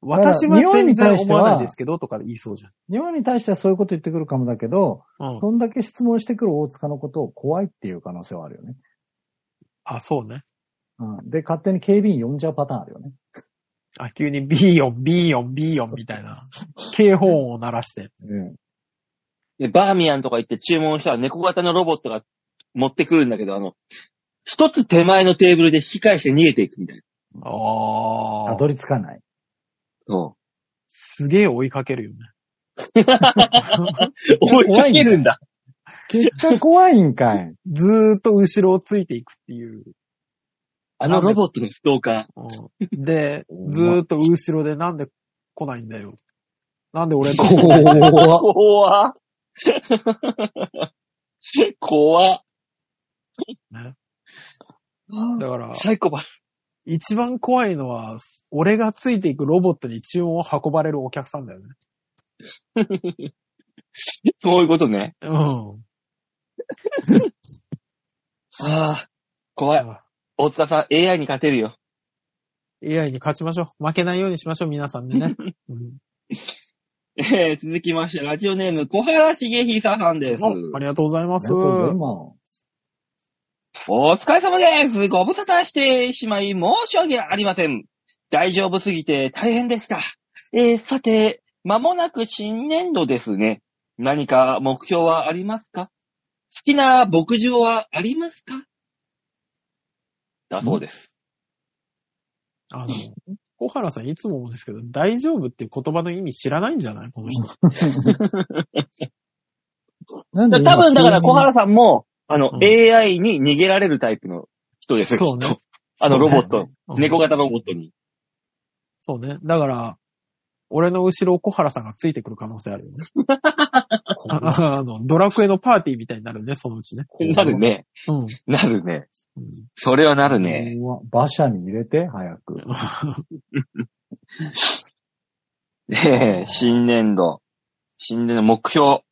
Speaker 3: 私は
Speaker 4: 匂い
Speaker 3: 全然
Speaker 4: に対しては
Speaker 3: 思わないですけどとか言いそうじ
Speaker 4: 日本に対してはそういうこと言ってくるかもだけど、
Speaker 3: ゃん。うん。
Speaker 4: そんだけ質問してくる大塚のことを怖いっていう可能性はあるよね。
Speaker 3: あ、そうね。
Speaker 4: うん。で、勝手に警備員呼んじゃうパターンあるよね。
Speaker 3: あ、急に B 音、B 音、B 音みたいな。警報音を鳴らして。
Speaker 4: うん。
Speaker 2: でバーミヤンとか行って注文したら猫型のロボットが持ってくるんだけど、あの、一つ手前のテーブルで引き返して逃げていくみたいな。
Speaker 3: ああ。
Speaker 4: たどり着かない。
Speaker 2: そ
Speaker 3: すげえ追いかけるよね。
Speaker 2: う。追いかけるんだ。
Speaker 4: 結果怖いんかい。
Speaker 3: ずーっと後ろをついていくっていう。
Speaker 2: あのロボットのストーカ
Speaker 3: うんで、ずーっと後ろでなんで来ないんだよ。なんで俺の
Speaker 2: ー。怖っ。怖っ。
Speaker 3: ね。だから、
Speaker 2: サイコパス。
Speaker 3: 一番怖いのは、俺がついていくロボットに注文を運ばれるお客さんだよね。
Speaker 2: そういうことね。
Speaker 3: うん。
Speaker 2: ああ、怖い。大塚さん、AI に勝てるよ。
Speaker 3: AI に勝ちましょう。負けないようにしましょう、皆さんでね。うん
Speaker 2: えー、続きまして、ラジオネーム、小原茂久さんです。
Speaker 3: おありがとうござい
Speaker 4: あ
Speaker 3: ます。
Speaker 4: りがとうございます。
Speaker 2: お疲れ様です。ご無沙汰してしまい申し訳ありません。大丈夫すぎて大変でした。えー、さて、間もなく新年度ですね。何か目標はありますか？好きな牧場はありますか？だそうです。
Speaker 3: あの、小原さんいつも思うんですけど、大丈夫っていう言葉の意味知らないんじゃない？この人。
Speaker 4: なんで
Speaker 2: 多分だから小原
Speaker 4: さ
Speaker 2: さんも、あの、
Speaker 3: うん
Speaker 2: AI に逃げられるタイプの人ですよ。
Speaker 3: そうね。
Speaker 2: あのロボット、
Speaker 3: うん
Speaker 2: 猫型ロボットに。
Speaker 3: そうね。だから、俺の後ろを小原さんがついてくる可能性あるよね。あ あの、ドラクエのパーティーみたいになるね、そのうちね。
Speaker 2: なるね。
Speaker 3: うん。
Speaker 2: なるね。
Speaker 3: うん。
Speaker 2: それはなるね。
Speaker 4: 馬車に入れて、早く。
Speaker 2: で、新年度。新年度目標。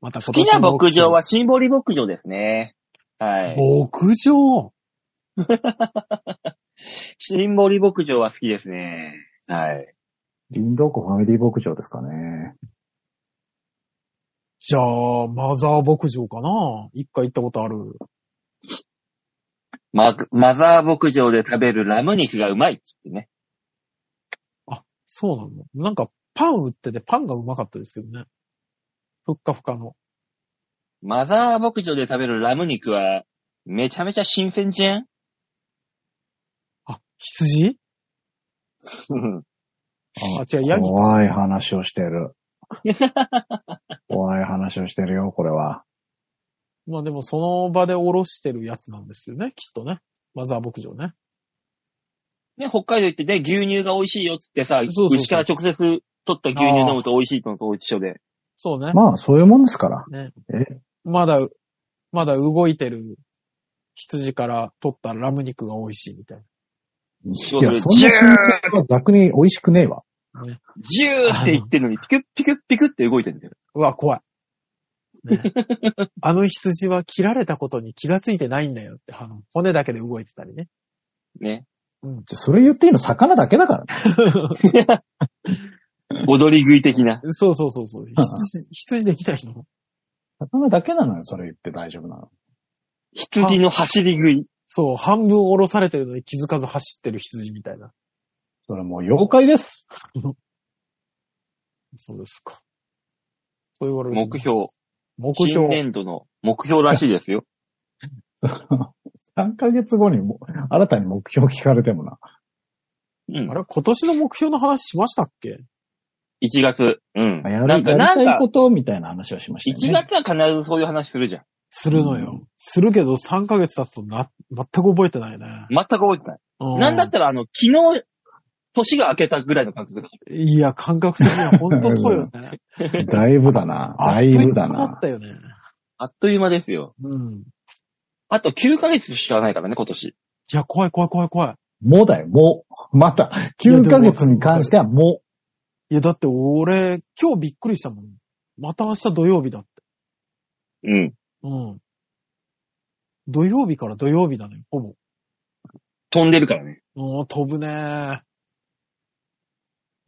Speaker 3: また
Speaker 2: 好きな牧場はシンボリ牧場ですね。はい。
Speaker 3: 牧場
Speaker 2: シンボリ牧場は好きですね。はい。
Speaker 4: リンドーコファミリー牧場ですかね。
Speaker 3: じゃあ、マザー牧場かな？一回行ったことある。
Speaker 2: ママザー牧場で食べるラム肉がうまいっつってね。
Speaker 3: そうなの？なんか、パン売ってて、パンがうまかったですけどね。ふっかふかの。
Speaker 2: マザー牧場で食べるラム肉は、めちゃめちゃ新鮮じゃん？
Speaker 3: あ、羊？あ、違う、ヤギ。
Speaker 4: 怖い話をしてる。怖い話をしてるよ、これは。
Speaker 3: まあでも、その場でおろしてるやつなんですよね、きっとね。マザー牧場ね。
Speaker 2: ね、北海道行ってね、牛乳が美味しいよっつってさ、
Speaker 3: そうそうそう
Speaker 2: 牛から直接取った牛乳飲むと美味しいのと一緒で。
Speaker 3: そうね。
Speaker 4: まあ、そういうもんですから。
Speaker 3: ね
Speaker 4: え？
Speaker 3: まだ、まだ動いてる羊から取ったラム肉が美味しいみたい
Speaker 4: いや、
Speaker 2: そ
Speaker 4: んな瞬間は逆に美味しくねえわ。
Speaker 2: ジューって言ってるのに、ピクッピクッピクッって動いてるんだよ。
Speaker 3: うわ、怖い。ね、あの羊は切られたことに気がついてないんだよって、あの、骨だけで動いてたりね。
Speaker 2: ね。
Speaker 4: それ言っていいの魚だけだからね。
Speaker 2: 踊り食い的な。
Speaker 3: そうそうそうそう。羊、羊できないの？
Speaker 4: 魚だけなのよ、それ言って大丈夫なの。
Speaker 2: 羊の走り食い。
Speaker 3: そう、半分おろされてるのに気づかず走ってる羊みたいな。
Speaker 4: それもう妖怪です。
Speaker 3: そうですか。そう言われる。
Speaker 2: 目。標。新
Speaker 3: 目標。
Speaker 2: 年度の目標らしいですよ。
Speaker 4: 3ヶ月後にも新たに目標聞かれてもな。
Speaker 2: うん
Speaker 3: あ。れ今年の目標の話しましたっけ
Speaker 2: ？1月。うん。
Speaker 4: やる
Speaker 2: なんか、
Speaker 4: や
Speaker 2: なんか
Speaker 4: りたいこ、とみたいな話をしました
Speaker 2: 1
Speaker 4: よね。
Speaker 2: 月は必ずそういう話するじゃん。
Speaker 3: するのよ。するけど3ヶ月経つとな、全く覚えてないね。
Speaker 2: 全く覚えてない。
Speaker 3: う
Speaker 2: なんだったら、あの、昨日、年が明けたぐらいの感覚だ。
Speaker 3: いや、感覚的には本当そうよね。
Speaker 4: だいぶだな。だいぶだな
Speaker 3: あっという間だっ。たよね。
Speaker 2: あっという間ですよ。
Speaker 3: うん。い
Speaker 2: あと9ヶ月しかないからね、今年。
Speaker 3: や、怖い怖い怖い怖い。
Speaker 4: もうだよ、もう。また、9ヶ月に関してはも
Speaker 3: いや、だって俺、今日びっくりしたもん。また明日土曜日だって。
Speaker 2: うん。
Speaker 3: うん。土曜日から土曜日なのよ、ほぼ。
Speaker 2: 飛んでるからね。
Speaker 3: うん、飛ぶねー。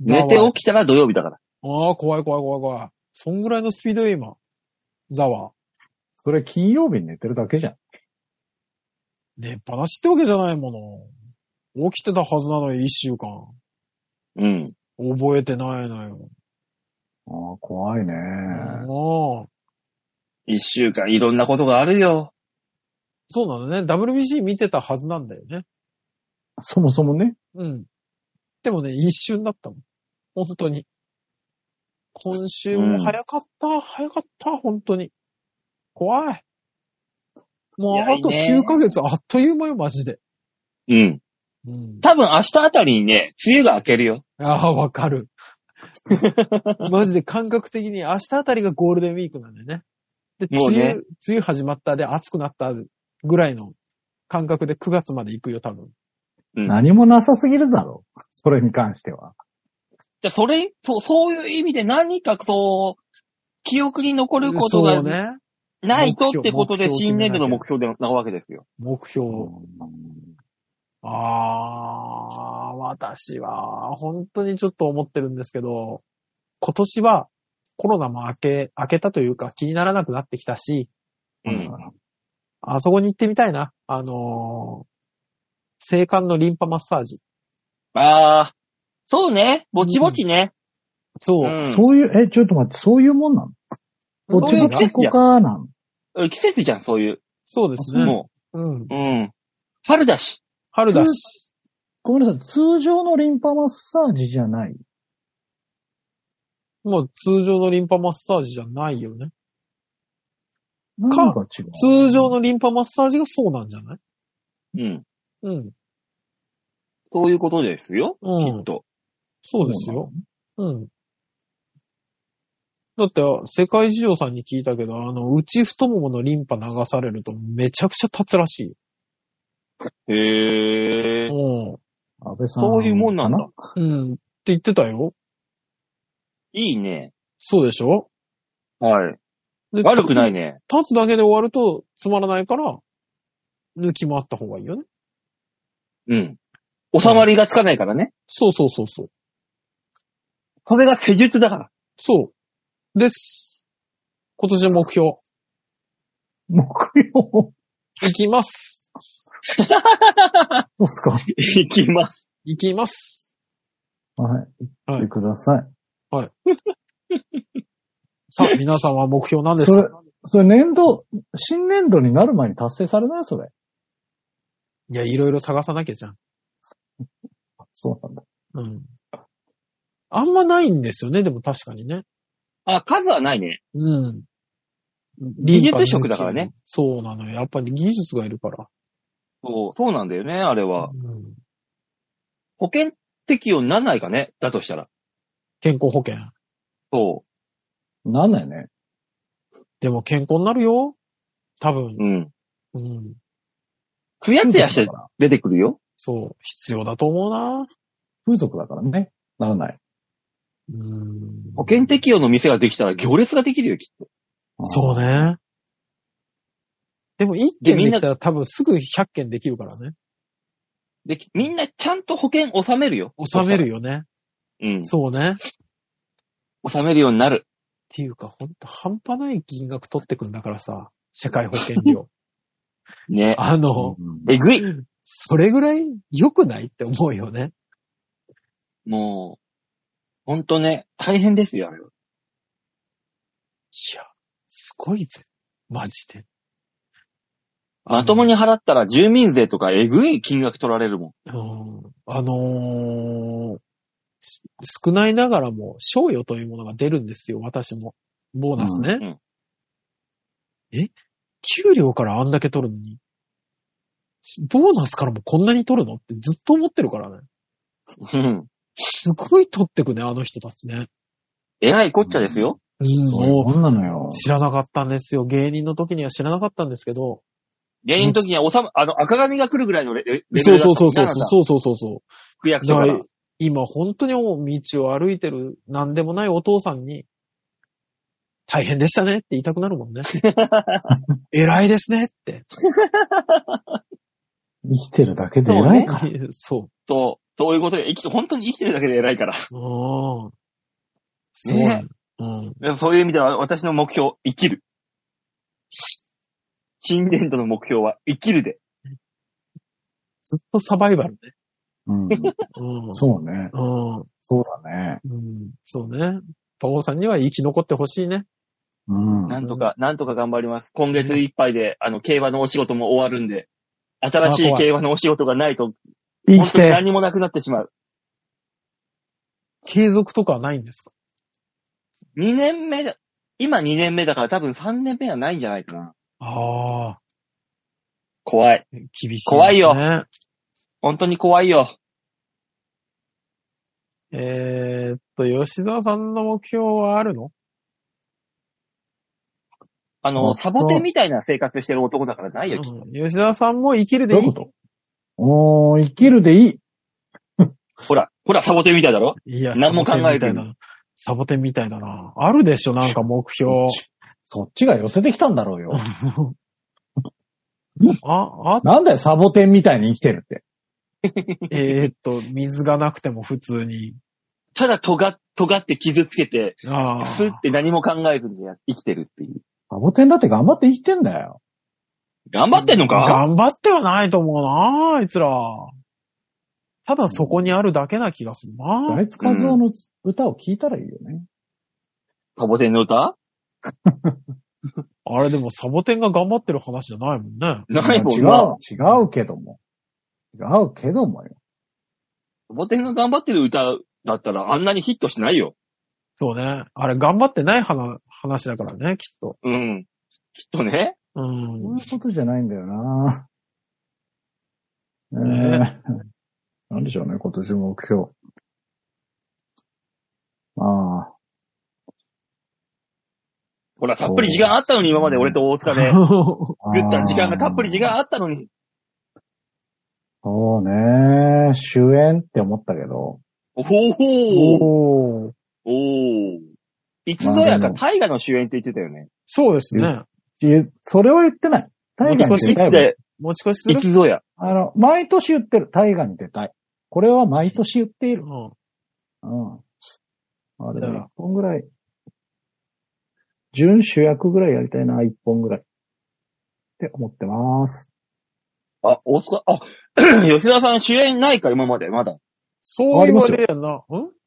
Speaker 2: 寝て起きたら土曜日だから。
Speaker 3: ああ、怖い怖い怖い怖い。そんぐらいのスピードよ、今。ザワ。
Speaker 4: う、それ金曜日に寝てるだけじゃん。
Speaker 3: 寝っぱなしってわけじゃないもの。起きてたはずなのよ、一週間。
Speaker 2: うん。
Speaker 3: 覚えてないのよ。
Speaker 4: ああ、怖いね。
Speaker 3: ああ。
Speaker 2: 一週間いろんなことがあるよ。
Speaker 3: そうなのね。WBC 見てたはずなんだよね。
Speaker 4: そもそもね。
Speaker 3: うん。でもね、一瞬だったもん。本当に。今週も早かった、早かった、本当に。怖い。もう
Speaker 2: いや
Speaker 3: あと
Speaker 2: いいね
Speaker 3: 9ヶ月あっという間よ、マジで。
Speaker 2: うん。
Speaker 3: うん。
Speaker 2: 多分明日あたりにね、梅雨が明けるよ。
Speaker 3: ああ、わかる。マジで感覚的に明日あたりがゴールデンウィークなんだよね。で、
Speaker 2: もうね
Speaker 3: 梅雨、梅雨始まったで暑くなったぐらいの感覚で9月まで行くよ、多分。
Speaker 2: うん。
Speaker 4: 何もなさすぎるだろう。それに関しては。
Speaker 2: じゃあそれ、そう、そういう意味で何かそう、記憶に残ることが
Speaker 3: ね。
Speaker 2: ないとってことで新年度の目標でなわけですよ。
Speaker 3: 目標。ああ、私は、本当にちょっと思ってるんですけど、今年はコロナも明け、明けたというか気にならなくなってきたし、
Speaker 2: うん。
Speaker 3: あそこに行ってみたいな。あのー、性感のリンパマッサージ。
Speaker 2: ああ、そうね。ぼちぼちね。
Speaker 3: そう。
Speaker 2: うん。
Speaker 4: そういう、え、ちょっと待って、そういうもんなの？こっちの季節かなの？
Speaker 2: 季節じゃん、そういう。
Speaker 3: そうですね。
Speaker 2: も
Speaker 3: うん。
Speaker 2: う。うん。春だし。
Speaker 3: 春だし。
Speaker 4: ごめんなさい。通常のリンパマッサージじゃない？
Speaker 3: もう通常のリンパマッサージじゃないよね。
Speaker 4: 何が違う
Speaker 3: 通常のリンパマッサージがそうなんじゃない？
Speaker 2: うん。
Speaker 3: うん。
Speaker 2: そういうことですよ。
Speaker 3: うん
Speaker 2: きっと。
Speaker 3: そうですよ。うん。だって、世界事情さんに聞いたけど、あの、内太もものリンパ流されるとめちゃくちゃ立つらしい。
Speaker 2: へえ。
Speaker 3: うん。
Speaker 4: 安倍さん。
Speaker 2: そういうもんなんだ。
Speaker 3: うん。って言ってたよ。
Speaker 2: いいね。
Speaker 3: そうでしょ？
Speaker 2: はい。
Speaker 3: で
Speaker 2: 悪くないね。
Speaker 3: 立つだけで終わるとつまらないから、抜き回った方がいいよね。
Speaker 2: うん。収まりがつかないからね。
Speaker 3: そうそうそうそう。
Speaker 2: それが施術だから。
Speaker 3: そう。です。今年の目標。
Speaker 4: 目標？
Speaker 3: いきます。
Speaker 4: どうっすか
Speaker 2: いきます。
Speaker 3: いきます。
Speaker 4: はい。言
Speaker 3: はい
Speaker 4: ってください。
Speaker 3: さあ、皆さんは目標なんですか？
Speaker 4: それ、それ年度、新年度になる前に達成されない？それ。
Speaker 3: いや、いろいろ探さなきゃじゃん。
Speaker 4: そうなんだ。
Speaker 3: うん。あんまないんですよね、でも確かにね。
Speaker 2: あ、数はないね。
Speaker 3: うん。
Speaker 2: 技術職だからね。
Speaker 3: そうなのよ。やっぱり技術がいるから。
Speaker 2: そう、そうなんだよね、あれは。
Speaker 3: うん、
Speaker 2: 保険適用にならないかねだとしたら。
Speaker 3: 健康保険。
Speaker 2: そ
Speaker 4: なんだよね。
Speaker 3: でも健康になるよ。多分
Speaker 2: う。。うん。
Speaker 3: うん。
Speaker 2: つやつやして出てくるよ。
Speaker 3: そう。必要だと思うな。
Speaker 4: 風俗だからね。ならない。
Speaker 3: うん。
Speaker 2: 保険適用の店ができたら行列ができるよ、きっと。
Speaker 3: そうね。でも一件できたら多分すぐ100件できるからね。
Speaker 2: で、みんなちゃんと保険納めるよ。
Speaker 3: 収めるよね。
Speaker 2: うん。
Speaker 3: そうね。っ
Speaker 2: 納めるようになる。
Speaker 3: ていうか、ほんと半端ない金額取ってくんだからさ。社会保険料。
Speaker 2: ね。
Speaker 3: あの、
Speaker 4: うん
Speaker 2: えぐい。
Speaker 3: それぐらい良くないって思うよね。
Speaker 2: もう、ほんとね、大変ですよ、あれは。
Speaker 3: いや、すごいぜ。マジで。
Speaker 2: まともに払ったら住民税とかえぐい金額取られるもん。
Speaker 3: うんあのーし少ないながらも、賞与というものが出るんですよ、私も。ボーナスね。
Speaker 2: うん
Speaker 3: 給料からあんだけ取るのに、ボーナスからもこんなに取るの？ってずっと思ってるからね。
Speaker 2: うん。
Speaker 3: すごい取ってくね、あの人たちね。
Speaker 2: えらいこっちゃですよ。
Speaker 3: うん、も
Speaker 4: もんなのよ
Speaker 3: う。知らなかったんですよ。芸人の時には知らなかったんですけど。
Speaker 2: 芸人の時にはおさま、あの、赤髪が来るぐらいのレベ
Speaker 3: そう
Speaker 2: ルだった
Speaker 3: そうそうそう。
Speaker 2: もんねあなた
Speaker 3: そうそうそうそう。
Speaker 2: 区役所から。
Speaker 3: 今本当に道を歩いてる何でもないお父さんに、大変でしたねって言いたくなるもんね。偉いですねって。
Speaker 4: 生きてるだけで偉いか。
Speaker 3: そ
Speaker 2: そう、そういうことで、生きて、本当に生きてるだけで偉いから。
Speaker 3: う。うん。そう。
Speaker 2: ね
Speaker 3: うん。
Speaker 2: そういう意味では私の目標、生きる。新年度の目標は生きるで。
Speaker 3: ずっとサバイバルね。
Speaker 4: うん。
Speaker 3: うん。
Speaker 4: そうね。
Speaker 3: うん。
Speaker 4: そうだね。
Speaker 3: うん。そうね。パオさんには生き残ってほしいね。
Speaker 4: うん。
Speaker 2: なんとか、なんとか頑張ります。今月いっぱいで、あの、競馬のお仕事も終わるんで、新しい競馬のお仕事がないと、
Speaker 4: 生きて。
Speaker 2: 本当に何もなくなってしまう。
Speaker 3: 継続とかはないんですか
Speaker 2: ？2年目だ、今2年目だから多分3年目はないんじゃないかな。
Speaker 3: ああ。
Speaker 2: 怖い。
Speaker 3: 厳しい、ね。
Speaker 2: 怖いよ本当に怖いよ。
Speaker 3: えーっと、吉沢さんの目標はあるの？
Speaker 2: あの、
Speaker 4: あ
Speaker 2: サボテンみたいな生活してる男だからないよ、きっと
Speaker 3: うん吉沢さんも生きるでいうい
Speaker 4: と？おー、生きるでいい。
Speaker 2: ほら、ほら、サボテンみたいだろ？
Speaker 3: いや、
Speaker 2: 何も考えてる
Speaker 3: サボテンみたいな。サボテンみたいだな。あるでしょ、なんか目標。
Speaker 4: そっちが寄せてきたんだろうよ。
Speaker 3: あ、あ、
Speaker 4: なんだよ、サボテンみたいに生きてるって。
Speaker 3: えーっと、水がなくても普通に。
Speaker 2: ただ尖っ、尖って傷つけて、
Speaker 3: ああ。
Speaker 2: スって何も考えずにや生きてるっていう。
Speaker 4: サボテンだって頑張って生きてんだよ。
Speaker 2: 頑張ってんのか？
Speaker 3: 頑張ってはないと思うな、あいつら。ただそこにあるだけな気がするな。
Speaker 4: 財津和夫の歌を聴いたらいいよね。
Speaker 2: サボテンの歌？
Speaker 3: あれでもサボテンが頑張ってる話じゃないもんね。
Speaker 2: ないもん
Speaker 4: 違
Speaker 2: な。
Speaker 4: う、違うけども。違うけどもよ。
Speaker 2: サボテンが頑張ってる歌だったらあんなにヒットしないよ。
Speaker 3: そうね。あれ頑張ってない話話だからね、きっと。
Speaker 2: うん。きっとね。
Speaker 3: う。
Speaker 4: そうんいうことじゃないんだよな。え
Speaker 3: ね
Speaker 4: ーなんでしょうね、今年の目標。ああ。
Speaker 2: ほら、たっぷり時間あったのに、今まで俺と大塚で 作った時間がたっぷり時間あったのに。
Speaker 4: そうね。主演って思ったけど。
Speaker 2: おほほー。
Speaker 3: おー。
Speaker 2: おー。いつぞやか大河の主演って言ってたよね。
Speaker 3: そうですね。
Speaker 4: いそれは言ってない。大河に
Speaker 3: 持ち越し
Speaker 2: い
Speaker 4: 出たい
Speaker 3: 持ち越しする？
Speaker 2: いつぞや。
Speaker 4: あの、毎年言ってる。大河に出たい。これは毎年言っている。
Speaker 3: うん。
Speaker 4: うん。あれ
Speaker 3: じゃあ
Speaker 4: 一本ぐらい。準主役ぐらいやりたいな、一本ぐらい。って思ってます。
Speaker 2: あ、大塚、あ、吉田さん主演ないか、今まで、まだ。
Speaker 3: そう言われやんな。ん？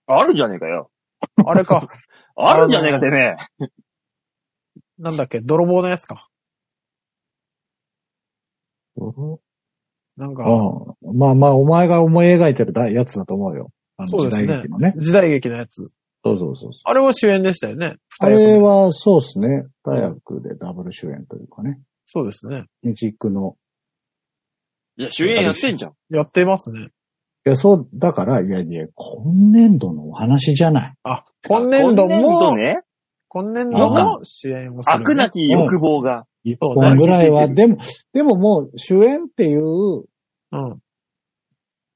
Speaker 2: あるんじゃねえかよ。
Speaker 3: あれか。
Speaker 2: あるんじゃねえか、てめえ。
Speaker 3: なんだっけ、泥棒のやつか。なんか、
Speaker 4: うん。まあまあ、お前が思い描いてるやつだと思うよ。あの
Speaker 3: そうですね
Speaker 4: 時代劇のね。
Speaker 3: 時代劇のやつ。
Speaker 4: そうそうそうそう。
Speaker 3: あれは主演でしたよね。
Speaker 4: あれは、そうですね。大役でダブル主演というかね。
Speaker 3: そうですね。
Speaker 4: 二軸の。
Speaker 2: いや、主演やってんじゃん。
Speaker 3: やってますね。
Speaker 4: いや、そう、だから、いやいや、今年度のお話じゃない。
Speaker 3: あ、今年度
Speaker 2: 今年
Speaker 3: も
Speaker 2: 度、ね、
Speaker 3: 今年度も主演をする、
Speaker 2: 悪なき欲望が。
Speaker 4: 一
Speaker 3: そう
Speaker 4: 本ぐらいは、
Speaker 2: ね
Speaker 4: でも、でももう主演っていう
Speaker 3: うん。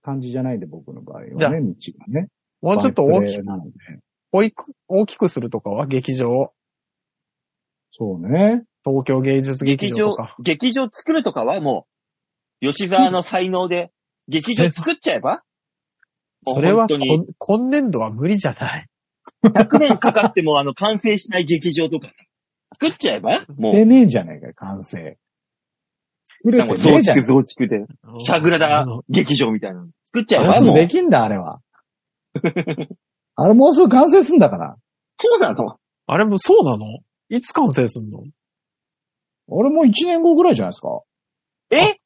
Speaker 4: 感じじゃないで、僕の場合はね、道がね。
Speaker 3: もうちょっと大きく、
Speaker 4: なので。
Speaker 3: 大きく、大きくするとかは劇場、
Speaker 4: そうね。
Speaker 3: 東京芸術劇
Speaker 2: 劇場
Speaker 3: 場とか。、
Speaker 2: 劇場作るとかはもう、吉沢の才能で、劇場作っちゃえば？
Speaker 3: それは
Speaker 2: 本当に。
Speaker 3: こん今年度は無理じゃない。
Speaker 2: 100年かかっても、あの、完成しない劇場とか、作っちゃえば？もう、
Speaker 4: 出ねえんじゃないかよ、完成。作れてね
Speaker 2: 増築
Speaker 4: えじゃん。
Speaker 2: 増築で、シャグラダ
Speaker 3: あの
Speaker 2: 劇場みたいなの。作っちゃえ
Speaker 4: もう
Speaker 2: ばもう、
Speaker 4: できんだ、あれは。あれもうすぐ完成すんだから。
Speaker 2: そうなの？
Speaker 3: あれもそうなの？いつ完成すんの？
Speaker 4: 俺も1年後ぐらいじゃないですか。
Speaker 2: え？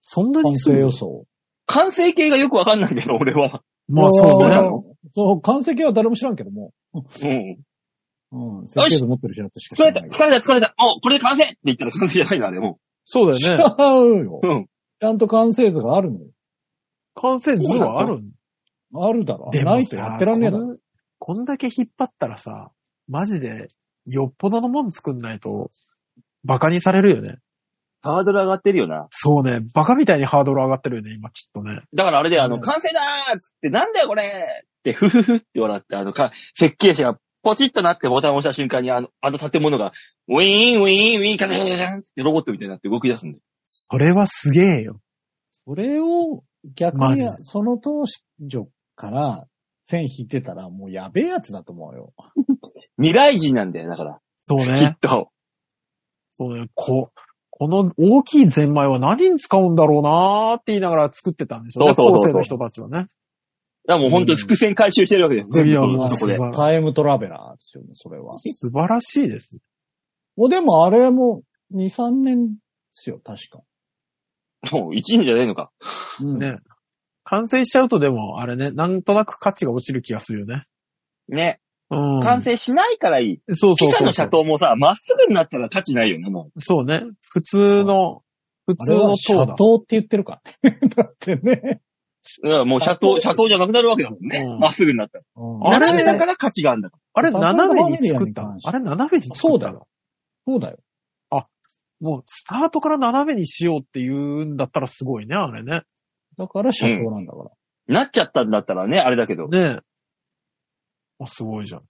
Speaker 3: そんな
Speaker 4: 完
Speaker 3: にすぐ
Speaker 4: 成予想。
Speaker 2: 完成形がよくわかんないけど、俺は。
Speaker 3: まあそう
Speaker 4: いや
Speaker 3: ね。
Speaker 4: そう、完成形は誰も知らんけども。
Speaker 2: うん。
Speaker 4: うん。設計図持ってる人しか知
Speaker 2: 疲れた、
Speaker 4: らないけど。
Speaker 2: 疲れた、疲れた。もう、これで完成って言ったら完成じゃないの、あれも
Speaker 3: そうだよね。
Speaker 4: 違うよ
Speaker 2: う。。うん。
Speaker 4: ちゃんと完成図があるのよ。
Speaker 3: 完成図はあるん
Speaker 4: あるだろ。
Speaker 3: でも
Speaker 4: ないとやってらんねえだろ。
Speaker 3: こんこんだけ引っ張ったらさ、マジで、よっぽどのもん作んないと、バカにされるよね。
Speaker 2: ハードル上がってるよな。
Speaker 3: そうね。バカみたいにハードル上がってるよね、今きっとね。
Speaker 2: だからあれで、あの、
Speaker 3: うん
Speaker 2: 完成だーっつって、なんだよこれって、ふふふって笑って、あの、か、設計士がポチッとなってボタンを押した瞬間に、あの、あの建物が、ウィーン、ウィーン、ウィーン、カチャカチャカチャンってロボットみたいになって動き出すんで。
Speaker 3: それはすげえよ。
Speaker 4: それを逆に
Speaker 3: マジで、
Speaker 4: その当時から線引いてたらもうやべえやつだと思うよ。
Speaker 2: 未来人なんだよ、だから。きっ
Speaker 3: そうね。
Speaker 2: と。
Speaker 3: そうね。こ、この大きいゼンマイは何に使うんだろうなーって言いながら作ってたんでしょうね。
Speaker 2: そうそうそうそう
Speaker 3: 後世の人たちはね。
Speaker 2: だからもう本当に伏線回収してるわけです。全部
Speaker 3: いやもう
Speaker 2: そこで。
Speaker 4: タイムトラベラーですよね、それは。
Speaker 3: 素晴らしいですね。
Speaker 4: もうでもあれも2、3年ですよ、確か。
Speaker 2: もう一年じゃないのか。
Speaker 4: うん
Speaker 3: ね。完成しちゃうとでも、あれね、なんとなく価値が落ちる気がするよね。
Speaker 2: ね。
Speaker 3: うん。
Speaker 2: 完成しないからいい。
Speaker 3: そうそうそう
Speaker 2: ピサのシャトーもさ、まっすぐになったら価値ないよね、も
Speaker 3: そうね。普通の、普
Speaker 4: あ
Speaker 3: 通の塔だ。
Speaker 4: トーって言ってるから。だってね。
Speaker 2: もうシャトー、シャトーじゃなくなるわけだもんね
Speaker 3: う。ん
Speaker 2: まっすぐになったら。斜めだから価値があるんだか
Speaker 3: あれ、斜めに作ったあれ、斜めに作ったの？
Speaker 4: そうだよ。そうだよ。
Speaker 3: もう、スタートから斜めにしようっていうんだったらすごいね、あれね。
Speaker 4: だからシャトーなんだから。
Speaker 2: ら。なっちゃったんだったらね、あれだけど。
Speaker 3: ねえ。あ、すごいじゃん。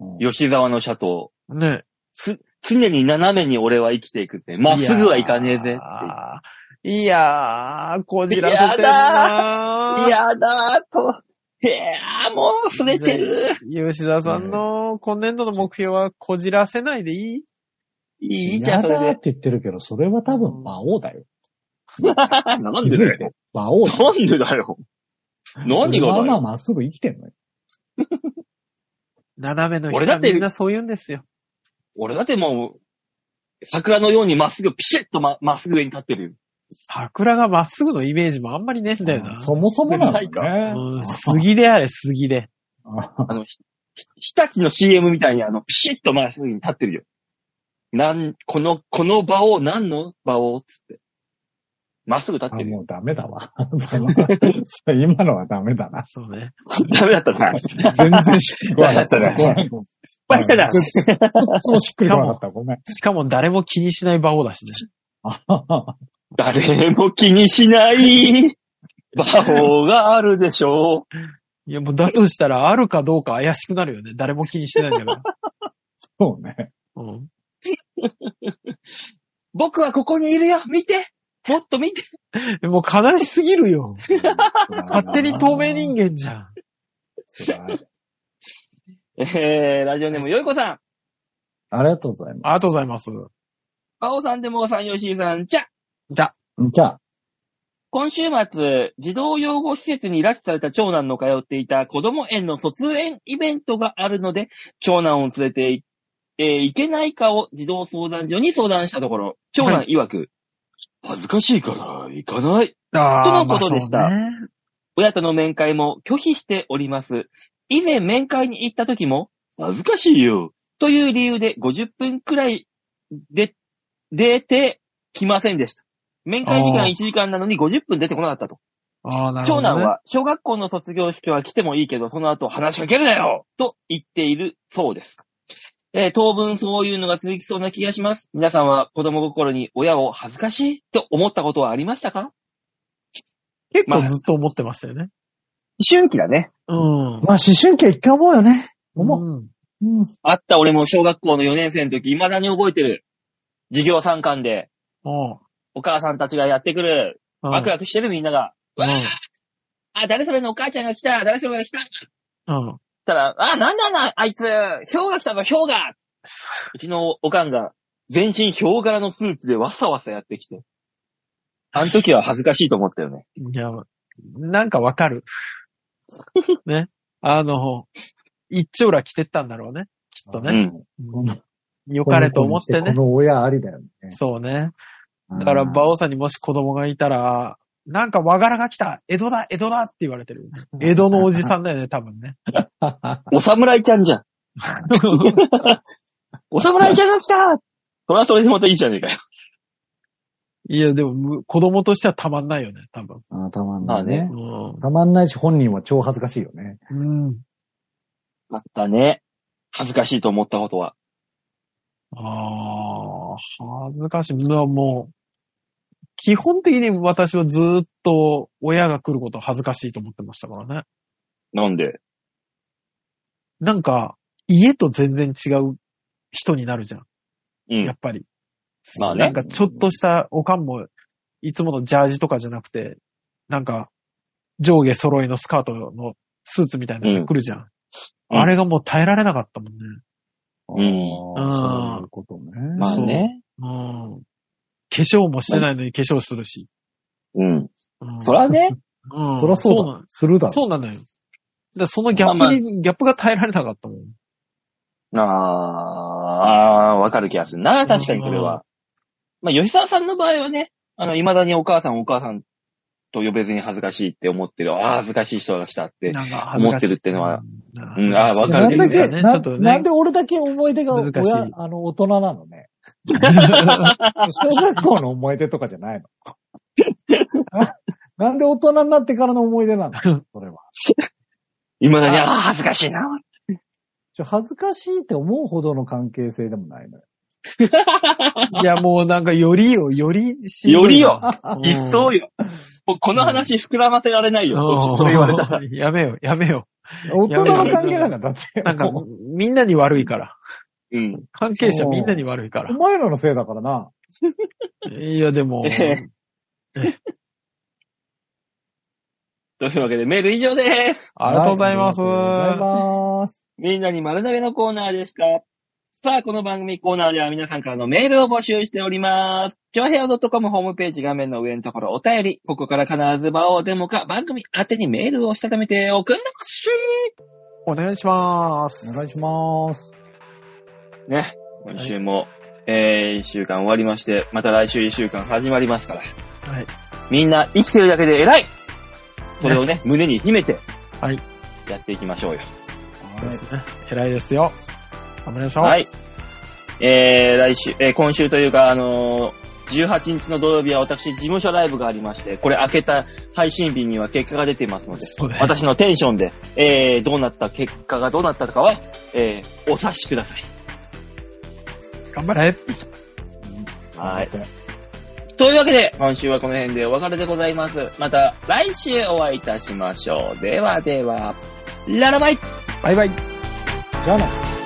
Speaker 4: うん
Speaker 2: 吉沢のシャト
Speaker 3: ね
Speaker 2: ー。つ、常に斜めに俺は生きていくって。まっすぐはいかねえぜっていう。
Speaker 3: いやー、こじらせてんなー。
Speaker 2: いやだーと。へえ、もう、すれてる。
Speaker 3: 吉田さんの今年度の目標はこじらせないでいい？
Speaker 2: いいじゃん、それ
Speaker 4: やだーって言ってるけど、それは多分馬王だよ。
Speaker 2: で。なんでだよ。
Speaker 4: 馬王だよ。
Speaker 2: なんでだよ。何が
Speaker 4: まあまあ。まっすぐ生きてんのよ。
Speaker 3: 斜めの人
Speaker 2: 俺だって
Speaker 3: はみんなそう言うんですよ。
Speaker 2: 俺だってもう、桜のようにまっすぐ、ピシッとま、まっすぐ上に立ってるよ。
Speaker 3: 桜がまっすぐのイメージもあんまりねえんだよな。
Speaker 4: そもそもなんだよ
Speaker 3: うん、
Speaker 4: ね。
Speaker 3: 杉であれ、杉で。
Speaker 4: あ
Speaker 2: あの、ひ、ひ日立の CM みたいにあの、ピシッとまっすぐに立ってるよ。なん、この、この場を、何の場を？つって。まっすぐ立っ
Speaker 4: あ、
Speaker 2: てるよ。
Speaker 4: もうダメだわ。今のはダメだな。
Speaker 3: そうね。
Speaker 2: ダメだったな。
Speaker 4: 全然しっくりこなかった。
Speaker 2: ダメだった
Speaker 4: ごめんごめん
Speaker 2: 失敗したな。
Speaker 4: そうしっくりこなかった。ごめん。
Speaker 3: しかも誰も気にしない馬王だしね。
Speaker 2: 誰も気にしない馬王があるでしょ
Speaker 3: いやもうだとしたらあるかどうか怪しくなるよね。誰も気にしてないんだから。
Speaker 4: そうね。
Speaker 3: うん。
Speaker 2: 僕はここにいるよ見てもっと見て
Speaker 3: で も悲しすぎるよ。勝手に透明人間じゃん。
Speaker 2: えー、ラジオネームよいこさん。
Speaker 4: ありがとうございま
Speaker 3: ありがとうございます。
Speaker 2: 馬王さんでもさん、よしーさん、じゃ
Speaker 3: じゃあ、
Speaker 4: す。じゃあ、
Speaker 2: 今週末、児童養護施設に拉致された長男の通っていた子供園の卒園イベントがあるので、長男を連れてい、えー行けないかを児童相談所に相談したところ、長男曰く、恥ずかしいから行かない。
Speaker 3: あ
Speaker 2: とのことでした
Speaker 3: ね
Speaker 2: 親との面会も拒否しております。以前面会に行った時も、恥ずかしいよ。という理由で50分くらいで、出てきませんでした。面会時間
Speaker 3: あー
Speaker 2: 1時間なのに50分出てこなかったと。
Speaker 3: ああ、なるほど、ね。
Speaker 2: 長男は、小学校の卒業式は来てもいいけど、その後話しかけるなよと言っているそうです。えー当分そういうのが続きそうな気がします。皆さんは子供心に親を恥ずかしいと思ったことはありましたか？
Speaker 3: 結
Speaker 2: まあ
Speaker 3: 構ずっと思ってましたよね。
Speaker 2: 思春期だね。
Speaker 3: うん。
Speaker 4: まあ思春期は一回思うよね。思う。
Speaker 3: うん。
Speaker 4: うん。
Speaker 2: あった俺も小学校の4年生の時、未だに覚えてる。授業参観で、
Speaker 3: うん
Speaker 2: お母さんたちがやってくる。
Speaker 3: うん。
Speaker 2: ワクワクしてるみんなが。
Speaker 3: うん
Speaker 2: わーあ、誰それのお母ちゃんが来た誰それが来た
Speaker 3: うん。
Speaker 2: たら、あ、なんだな、あいつ、氷が来たぞ、氷がうちのおかんが、全身氷柄のスーツでわさわさやってきて。あの時は恥ずかしいと思ったよね。
Speaker 3: いや、なんかわかる。ね。あの、一丁羅着てったんだろうね。きっとね。
Speaker 2: うん。
Speaker 3: うん良かれと思ってね
Speaker 4: こ。の親ありだよね。
Speaker 3: そうね。だから、馬王さんにもし子供がいたら、なんか和柄が来た江戸だ江戸だって言われてる。江戸のおじさんだよね、多分ね。
Speaker 2: お侍ちゃんじゃん。お侍ちゃんが来たそれはそれでまたいいじゃねえかよ。
Speaker 3: いや、でも、む子供としてはたまんないよね、多分。
Speaker 4: あーたまんないね。
Speaker 3: うん。
Speaker 4: たまんないし、本人は超恥ずかしいよね。
Speaker 3: うん。
Speaker 2: あったね。恥ずかしいと思ったことは。
Speaker 3: ああ、恥ずかしい。まあもう、基本的に私はずーっと親が来ること恥ずかしいと思ってましたからね。
Speaker 2: なんで？
Speaker 3: なんか、家と全然違う人になるじゃん。
Speaker 2: うん。
Speaker 3: やっぱり。
Speaker 2: まあね
Speaker 3: なんかちょっとしたおかんも、いつものジャージとかじゃなくて、なんか、上下揃いのスカートのスーツみたいなのが来るじゃん。
Speaker 2: うん
Speaker 3: あれがもう耐えられなかったもんね。
Speaker 2: うん
Speaker 4: あーそういうことね。
Speaker 2: まあね。
Speaker 3: うん。化粧もしてないのに化粧するし。
Speaker 2: うん。
Speaker 3: うん、
Speaker 2: そらね。
Speaker 3: うん。
Speaker 4: そりゃそう
Speaker 3: な
Speaker 4: だ。するだろ。
Speaker 3: そうなのよ。だからそのギャップに、
Speaker 2: まあま
Speaker 3: ギャップが耐えられなかったもん。
Speaker 2: ああ、あーわかる気がするな。確かにそれは。まあ、吉沢さんの場合はね、あの、未だにお母さんお母さんと呼べずに恥ずかしいって思ってる。ああ、恥ずかしい人が来たって。
Speaker 3: なんか
Speaker 2: 思ってるってのは
Speaker 3: うん、
Speaker 2: うんあーわかる
Speaker 4: なんだけ、な
Speaker 3: ょっとね。
Speaker 4: なんで俺だけ思い出が
Speaker 3: 難しい
Speaker 4: 親、あの、大人なのね。小学校の思い出とかじゃないの。あ なんで大人になってからの思い出なの？それは。
Speaker 2: 未だに、ああ、恥ずかしいな。
Speaker 4: ちょ恥ずかしいって思うほどの関係性でもないのよ。
Speaker 3: いや、もうなんかよりよ、よりし
Speaker 2: よりよ。
Speaker 3: うん
Speaker 2: 一層よ。もうこの話膨らませられないよ。
Speaker 3: うん
Speaker 2: それ言われたら。
Speaker 3: やめよ、やめよ。
Speaker 4: 大人の関係なんかだって。
Speaker 3: なんかみんなに悪いから。
Speaker 2: うん。
Speaker 3: 関係者みんなに悪いから
Speaker 4: お。前らのせいだからな。
Speaker 3: いや、でも、
Speaker 2: え というわけでメール以上です。
Speaker 3: ありがとうございます。
Speaker 4: はいありがとうございます。
Speaker 2: みんなに丸投げのコーナーでした。さあ、この番組コーナーでは皆さんからのメールを募集しております。超平洋 .com ホームページ画面の上のところお便り、ここから必ず場をデモか番組宛てにメールをしたためておくんなまし
Speaker 3: お願いします。
Speaker 4: お願いします。
Speaker 2: ね、今週も、えー、一週間終わりまして、また来週一週間始まりますから。
Speaker 3: はい。
Speaker 2: みんな生きてるだけで偉いそれをね、胸に秘めて、
Speaker 3: はい。
Speaker 2: やっていきましょうよ。
Speaker 3: そうですね。偉いですよ。頑張りましょう。
Speaker 2: はい。えー、来週、えー、今週というか、あのー18日の土曜日は私、事務所ライブがありまして、これ開けた配信日には結果が出てますので、私のテンションで、えー、どうなった、結果がどうなったかは、えー、お察しください。
Speaker 3: 頑張れ。
Speaker 2: はい。というわけで、今週はこの辺でお別れでございます。また来週お会いいたしましょう。ではでは、ララバイ
Speaker 3: バイバイ。
Speaker 4: じゃあね。